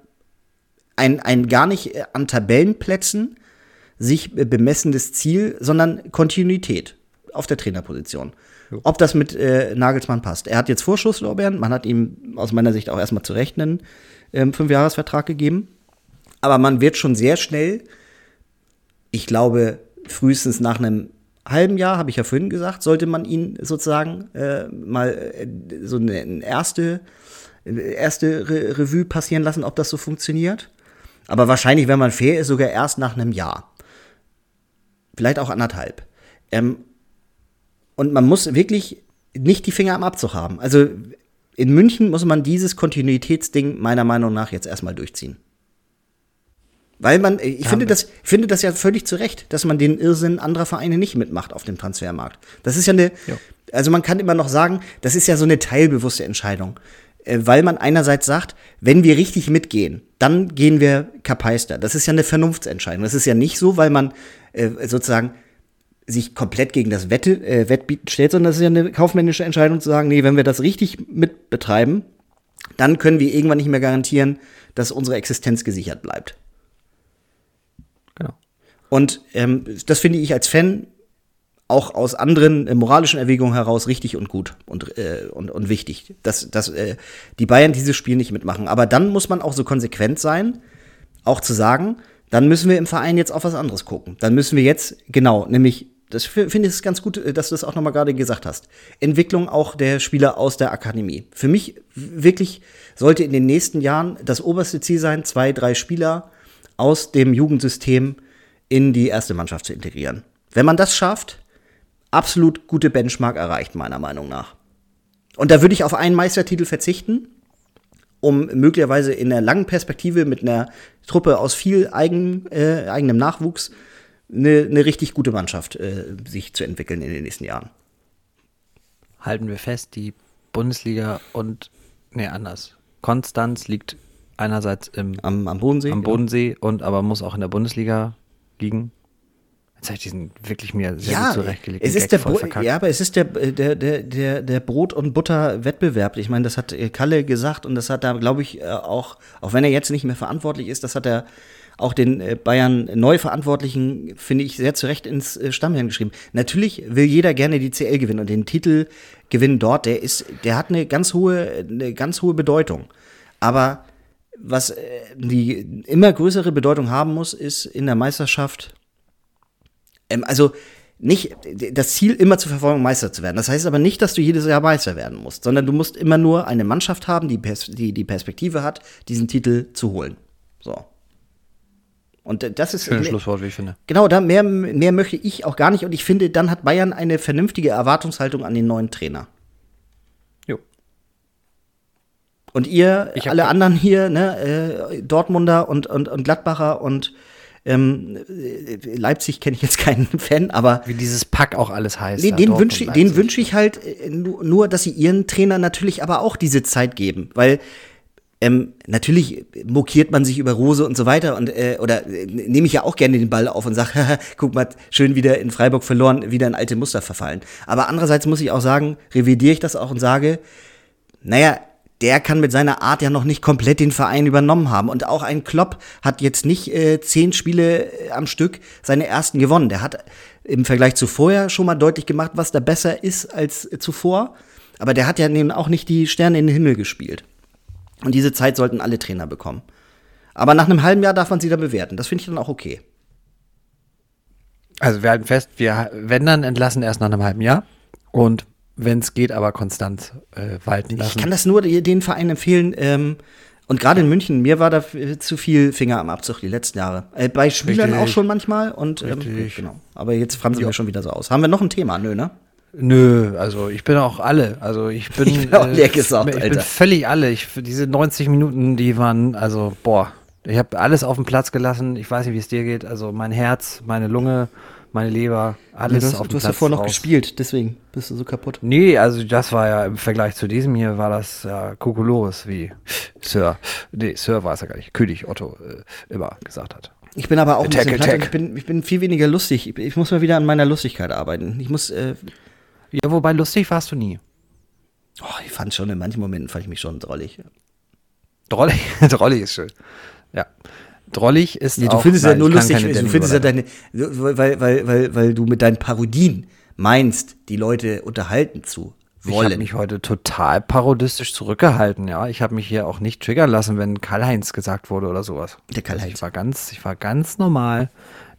ein, ein gar nicht äh, an Tabellenplätzen sich äh, bemessendes Ziel, sondern Kontinuität auf der Trainerposition. Ob das mit äh, Nagelsmann passt. Er hat jetzt Vorschusslorbeeren, man hat ihm aus meiner Sicht auch erstmal zu Recht einen ähm, Fünfjahresvertrag gegeben. Aber man wird schon sehr schnell, ich glaube, frühestens nach einem halben Jahr, habe ich ja vorhin gesagt, sollte man ihn sozusagen äh, mal äh, so eine, erste, erste Re Revue passieren lassen, ob das so funktioniert. Aber wahrscheinlich, wenn man fair ist, sogar erst nach einem Jahr. Vielleicht auch anderthalb. Ähm, und man muss wirklich nicht die Finger am Abzug haben. Also in München muss man dieses Kontinuitätsding meiner Meinung nach jetzt erstmal durchziehen. Weil man, ich finde das, finde das ja völlig zu Recht, dass man den Irrsinn anderer Vereine nicht mitmacht auf dem Transfermarkt. Das ist ja eine, also man kann immer noch sagen, das ist ja so eine teilbewusste Entscheidung. Äh, Weil man einerseits sagt, wenn wir richtig mitgehen, dann gehen wir Kapeister. Das ist ja eine Vernunftsentscheidung. Das ist ja nicht so, weil man äh, sozusagen sich komplett gegen das Wette, äh, Wettbieten stellt, sondern das ist ja eine kaufmännische Entscheidung zu sagen, nee, wenn wir das richtig mit betreiben, dann können wir irgendwann nicht mehr garantieren, dass unsere Existenz gesichert bleibt. Genau. Und ähm, das finde ich als Fan auch aus anderen äh, moralischen Erwägungen heraus richtig und gut und, äh, und, und wichtig, dass, dass äh, die Bayern dieses Spiel nicht mitmachen. Aber dann muss man auch so konsequent sein, auch zu sagen, dann müssen wir im Verein jetzt auf was anderes gucken. Dann müssen wir jetzt, genau, nämlich, das finde ich ganz gut, äh, dass du das auch nochmal gerade gesagt hast. Entwicklung auch der Spieler aus der Akademie. Für mich wirklich sollte in den nächsten Jahren das oberste Ziel sein, zwei, drei Spieler aus dem Jugendsystem in die erste Mannschaft zu integrieren. Wenn man das schafft, absolut gute Benchmark erreicht, meiner Meinung nach. Und da würde ich auf einen Meistertitel verzichten, um möglicherweise in der langen Perspektive mit einer Truppe aus viel eigen, äh, eigenem Nachwuchs eine, eine richtig gute Mannschaft äh, sich zu entwickeln in den nächsten Jahren. Halten wir fest, die Bundesliga und, nee, anders. Konstanz liegt einerseits im, Am, am Bodensee. am Bodensee und aber muss auch in der Bundesliga liegen. Jetzt habe ich diesen wirklich mir sehr ja, gut zurechtgelegt. es ist der ja, aber es ist der, der, der, der, der Brot- und Butter-Wettbewerb. Ich meine, das hat äh, Kalle gesagt und das hat er, glaube ich, äh, auch, auch wenn er jetzt nicht mehr verantwortlich ist, das hat er auch den äh, Bayern Neuverantwortlichen, finde ich, sehr zu Recht ins äh, Stammhirn geschrieben. Natürlich will jeder gerne die CL gewinnen und den Titel gewinnen dort, der ist, der hat eine ganz hohe, eine ganz hohe Bedeutung. Aber was äh, die immer größere Bedeutung haben muss, ist in der Meisterschaft, ähm, also nicht das Ziel immer zu verfolgen, Meister zu werden. Das heißt aber nicht, dass du jedes Jahr Meister werden musst, sondern du musst immer nur eine Mannschaft haben, die die, die Perspektive hat, diesen Titel zu holen. So. Und äh, das ist Schönes Schlusswort, wie ich finde. Genau, da mehr, mehr möchte ich auch gar nicht. Und ich finde, dann hat Bayern eine vernünftige Erwartungshaltung an den neuen Trainer. Jo. Und ihr, Ich alle anderen hier, ne, äh, Dortmunder und, und, und Gladbacher und ähm, äh, Leipzig kenne ich jetzt keinen Fan, aber Wie dieses Pack auch alles heißt. nee, den wünsche wünsche ich halt äh, nu- nur, dass sie ihren Trainer natürlich aber auch diese Zeit geben, weil ähm, natürlich mokiert man sich über Rose und so weiter und äh, oder äh, nehme ich ja auch gerne den Ball auf und sage, guck mal, schön wieder in Freiburg verloren, wieder in alte Muster verfallen. Aber andererseits muss ich auch sagen, revidiere ich das auch und sage, naja, der kann mit seiner Art ja noch nicht komplett den Verein übernommen haben. Und auch ein Klopp hat jetzt nicht äh, zehn Spiele äh, am Stück seine ersten gewonnen. Der hat im Vergleich zu vorher schon mal deutlich gemacht, was da besser ist als äh, zuvor. Aber der hat ja nun auch nicht die Sterne in den Himmel gespielt. Und diese Zeit sollten alle Trainer bekommen. Aber nach einem halben Jahr darf man sie dann bewerten. Das finde ich dann auch okay. Also wir halten fest, wir, wenn dann entlassen erst nach einem halben Jahr und wenn es geht, aber konstant äh, walten Ich lassen. kann das nur den Verein empfehlen. Ähm, und gerade in München, mir war da zu viel Finger am Abzug die letzten Jahre. Äh, bei Spielern Richtig. auch schon manchmal. Und ähm, genau. Aber jetzt fransen wir schon wieder so aus. Haben wir noch ein Thema? Nö, ne? Nö, also ich bin auch alle. Also ich bin, Ich bin auch leer gesaugt, ich bin Alter. völlig alle. Ich, diese 90 Minuten, die waren, also boah, ich habe alles auf den Platz gelassen. Ich weiß nicht, wie es dir geht. Also mein Herz, meine Lunge, meine Leber, alles du hast, auf du den hast ja Platz vorher noch gespielt, deswegen bist du so kaputt. Nee, also das war ja im Vergleich zu diesem hier war das ja Kokolores, wie Sir, nee, Sir war es ja gar nicht, König Otto äh, immer gesagt hat. Ich bin aber auch ein Attack, bisschen platt und attack. ich bin, ich bin viel weniger lustig. Ich, ich muss mal wieder an meiner Lustigkeit arbeiten. Ich muss, äh, Ja, wobei lustig warst du nie. oh, ich fand schon, in manchen Momenten fand ich mich schon drollig. Drollig, drollig ist schön. Ja. Drollig ist Nee, du auch, findest nein, ja nur lustig, du findest ja deine, weil, weil, weil, weil du mit deinen Parodien meinst, die Leute unterhalten zu Ich habe wollen. mich heute total parodistisch zurückgehalten, ja. Ich habe mich hier auch nicht triggern lassen, wenn Karl-Heinz gesagt wurde oder sowas. Der Karl-Heinz. Also ich war ganz, ich war ganz normal.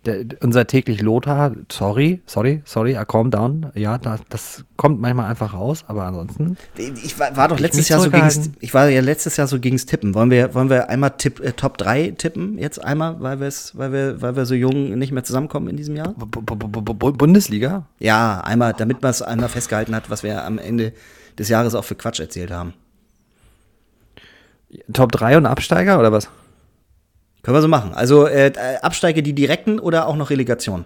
Der, unser täglich Lothar, sorry, sorry, sorry, I calm down. Ja, da, das kommt manchmal einfach raus, aber ansonsten. Ich war, war doch letztes Jahr so gegens, ich war ja letztes Jahr so gegens Tippen. Wollen wir, wollen wir einmal Tipp, äh, Top 3 tippen? Jetzt einmal, weil wir es, weil wir, weil wir so jung nicht mehr zusammenkommen in diesem Jahr? B B B Bundesliga? Ja, einmal, damit man es einmal festgehalten hat, was wir am Ende des Jahres auch für Quatsch erzählt haben. Top 3 und Absteiger oder was? Können wir so machen. Also äh, Absteige die direkten oder auch noch Relegation?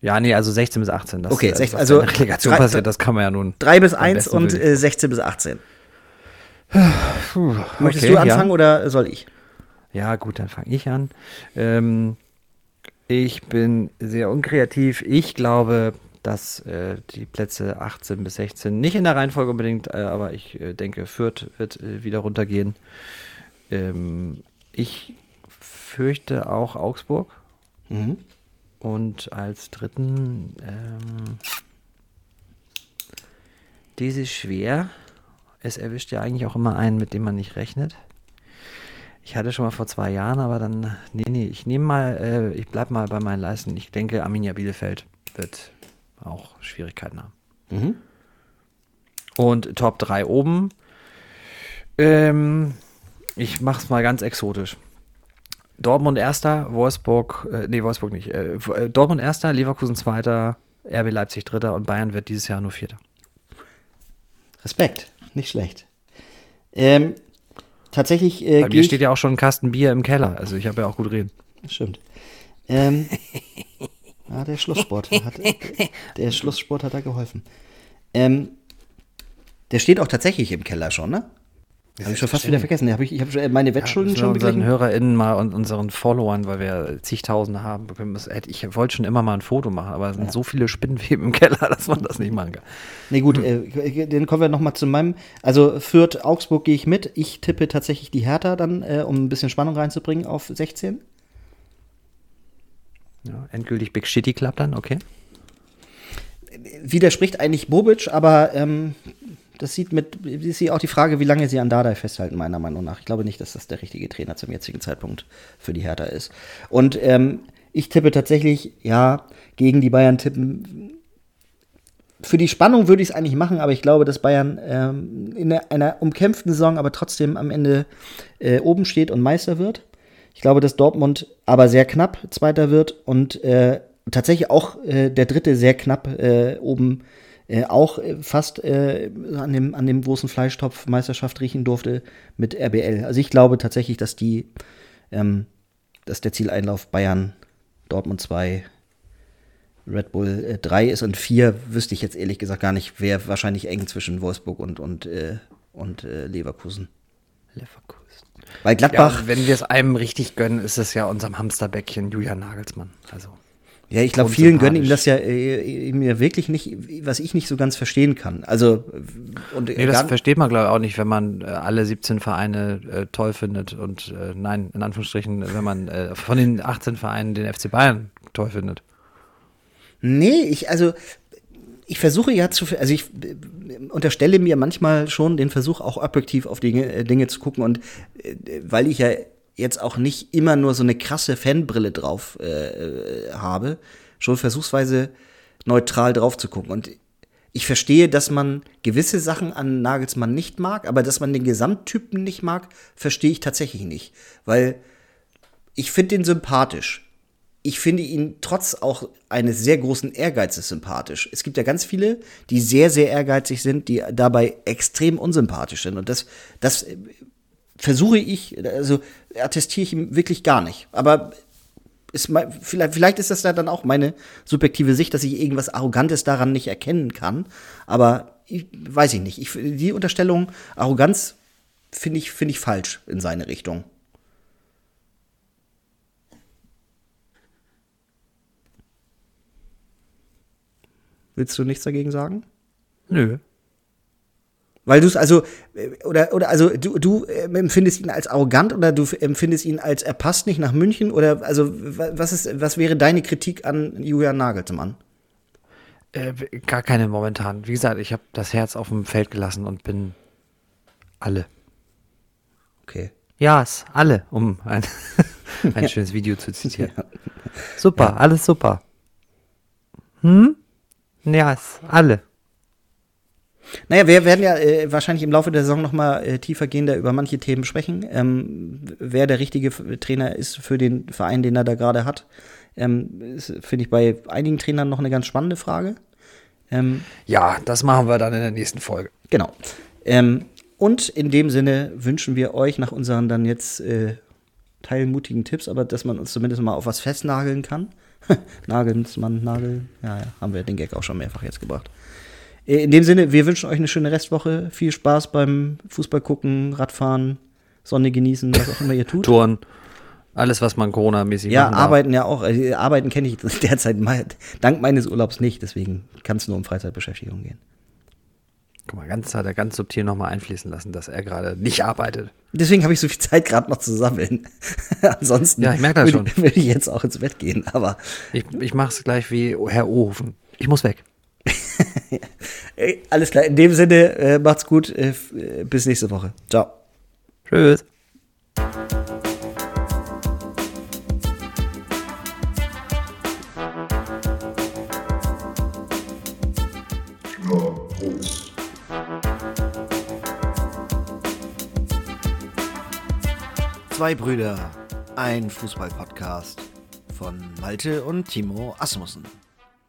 Ja, nee, also 16 bis 18. Das, Okay, äh, sech- was also in der Relegation drei- passiert, das kann man ja nun. 3 bis am 1 besten und äh, 16 bis 18. Puh, Möchtest okay, du anfangen ja. oder soll ich? Ja, gut, dann fange ich an. Ähm, ich bin sehr unkreativ. Ich glaube, dass äh, die Plätze 18 bis 16, nicht in der Reihenfolge unbedingt, äh, aber ich äh, denke, Fürth wird äh, wieder runtergehen. Ähm, ich fürchte auch Augsburg. Mhm. Und als dritten, ähm, dies ist schwer. Es erwischt ja eigentlich auch immer einen, mit dem man nicht rechnet. Ich hatte schon mal vor zwei Jahren, aber dann, nee, nee, ich nehme mal, äh, ich bleib mal bei meinen Leisten. Ich denke, Arminia Bielefeld wird auch Schwierigkeiten haben. Mhm. Und Top 3 oben, ähm, ich mach's mal ganz exotisch. Dortmund erster, Wolfsburg, äh, nee, Wolfsburg nicht. Äh, äh, Dortmund erster, Leverkusen zweiter, RB Leipzig dritter und Bayern wird dieses Jahr nur vierter. Respekt, nicht schlecht. Ähm, tatsächlich. Äh, Bei mir steht ja auch schon ein Kasten Bier im Keller, also ich habe ja auch gut reden. Stimmt. Ähm, ja, der Schlusssport hat, der Schlusssport hat da geholfen. Ähm, der steht auch tatsächlich im Keller schon, ne? Habe ich schon fast wieder vergessen. Hab ich ich habe meine Wettschulden ja, schon unseren beglichen. HörerInnen mal und unseren Followern, weil wir zigtausende haben. Ich wollte schon immer mal ein Foto machen, aber es sind so viele Spinnenweben im Keller, dass man das nicht machen kann. Nee, gut, äh, dann kommen wir nochmal zu meinem. Also Fürth, Augsburg gehe ich mit. Ich tippe tatsächlich die Hertha dann, äh, um ein bisschen Spannung reinzubringen, auf 16. Ja, endgültig Big Shitty Club dann, okay. Widerspricht eigentlich Bobic, aber ähm, das sieht mit, ist hier auch die Frage, wie lange sie an Dardai festhalten, meiner Meinung nach. Ich glaube nicht, dass das der richtige Trainer zum jetzigen Zeitpunkt für die Hertha ist. Und ähm, ich tippe tatsächlich, ja, gegen die Bayern tippen. Für die Spannung würde ich es eigentlich machen, aber ich glaube, dass Bayern ähm, in einer umkämpften Saison aber trotzdem am Ende äh, oben steht und Meister wird. Ich glaube, dass Dortmund aber sehr knapp Zweiter wird und äh, tatsächlich auch äh, der Dritte sehr knapp äh, oben äh, auch äh, fast äh, an, dem, an dem großen Fleischtopf Meisterschaft riechen durfte mit RBL. Also ich glaube tatsächlich, dass die, ähm, dass der Zieleinlauf Bayern, Dortmund 2, Red Bull äh, 3 ist und 4 wüsste ich jetzt ehrlich gesagt gar nicht, wäre wahrscheinlich eng zwischen Wolfsburg und, und, äh, und äh, Leverkusen. Leverkusen. Weil Gladbach. Ja, wenn wir es einem richtig gönnen, ist es ja unserem Hamsterbäckchen Julian Nagelsmann. Also. Ja, ich glaube, vielen gönnen ihm das ja äh, mir wirklich nicht, was ich nicht so ganz verstehen kann. Also und nee, das versteht man glaube ich auch nicht, wenn man äh, alle 17 Vereine äh, toll findet und äh, nein, in Anführungsstrichen, wenn man äh, von den 18 Vereinen den FC Bayern toll findet. Nee, ich also ich versuche ja zu, also ich äh, unterstelle mir manchmal schon den Versuch, auch objektiv auf Dinge, Dinge zu gucken und weil ich ja jetzt auch nicht immer nur so eine krasse Fanbrille drauf äh, habe, schon versuchsweise neutral drauf zu gucken. Und ich verstehe, dass man gewisse Sachen an Nagelsmann nicht mag, aber dass man den Gesamttypen nicht mag, verstehe ich tatsächlich nicht. Weil ich finde den sympathisch. Ich finde ihn trotz auch eines sehr großen Ehrgeizes sympathisch. Es gibt ja ganz viele, die sehr, sehr ehrgeizig sind, die dabei extrem unsympathisch sind. Und das, das versuche ich, also attestiere ich ihm wirklich gar nicht. Aber ist mein, vielleicht, vielleicht ist das da dann auch meine subjektive Sicht, dass ich irgendwas Arrogantes daran nicht erkennen kann. Aber ich, weiß ich nicht. Ich, die Unterstellung Arroganz finde ich, finde ich falsch in seine Richtung. Willst du nichts dagegen sagen? Nö. Weil du es also, oder, oder also du, du empfindest ihn als arrogant oder du empfindest ihn als er passt nicht nach München oder also was ist, was wäre deine Kritik an Julian Nagelsmann? Äh, gar keine momentan. Wie gesagt, ich habe das Herz auf dem Feld gelassen und bin alle. Okay. Ja, es alle, um ein, ein ja. schönes Video zu zitieren. Ja. Super, ja. alles super. Hm? Ja, es alle. Naja, wir werden ja äh, wahrscheinlich im Laufe der Saison noch mal äh, tiefergehender über manche Themen sprechen. Ähm, wer der richtige Trainer ist für den Verein, den er da gerade hat, ähm, finde ich bei einigen Trainern noch eine ganz spannende Frage. Ähm, ja, das machen wir dann in der nächsten Folge. Genau. Ähm, und in dem Sinne wünschen wir euch nach unseren dann jetzt äh, teilmutigen Tipps, aber dass man uns zumindest mal auf was festnageln kann. Nagelsmann, Nagel, ja, ja, haben wir den Gag auch schon mehrfach jetzt gebracht. In dem Sinne, wir wünschen euch eine schöne Restwoche. Viel Spaß beim Fußball gucken, Radfahren, Sonne genießen, was auch immer ihr tut. Touren. Alles, was man Corona-mäßig Ja, arbeiten ja auch. Also, arbeiten kenne ich derzeit mal, dank meines Urlaubs nicht. Deswegen kann es nur um Freizeitbeschäftigung gehen. Guck mal, ganz hat er ganz subtil nochmal einfließen lassen, dass er gerade nicht arbeitet. Deswegen habe ich so viel Zeit gerade noch zu sammeln. Ansonsten ja, ich merke das schon. würde ich jetzt auch ins Bett gehen. Aber ich, ich mache es gleich wie Herr Ohofen. Ich muss weg. Alles klar, in dem Sinne, äh, macht's gut. Äh, äh, bis nächste Woche. Ciao. Tschüss. Zwei Brüder, Ein Fußball-Podcast von Malte und Timo Asmussen.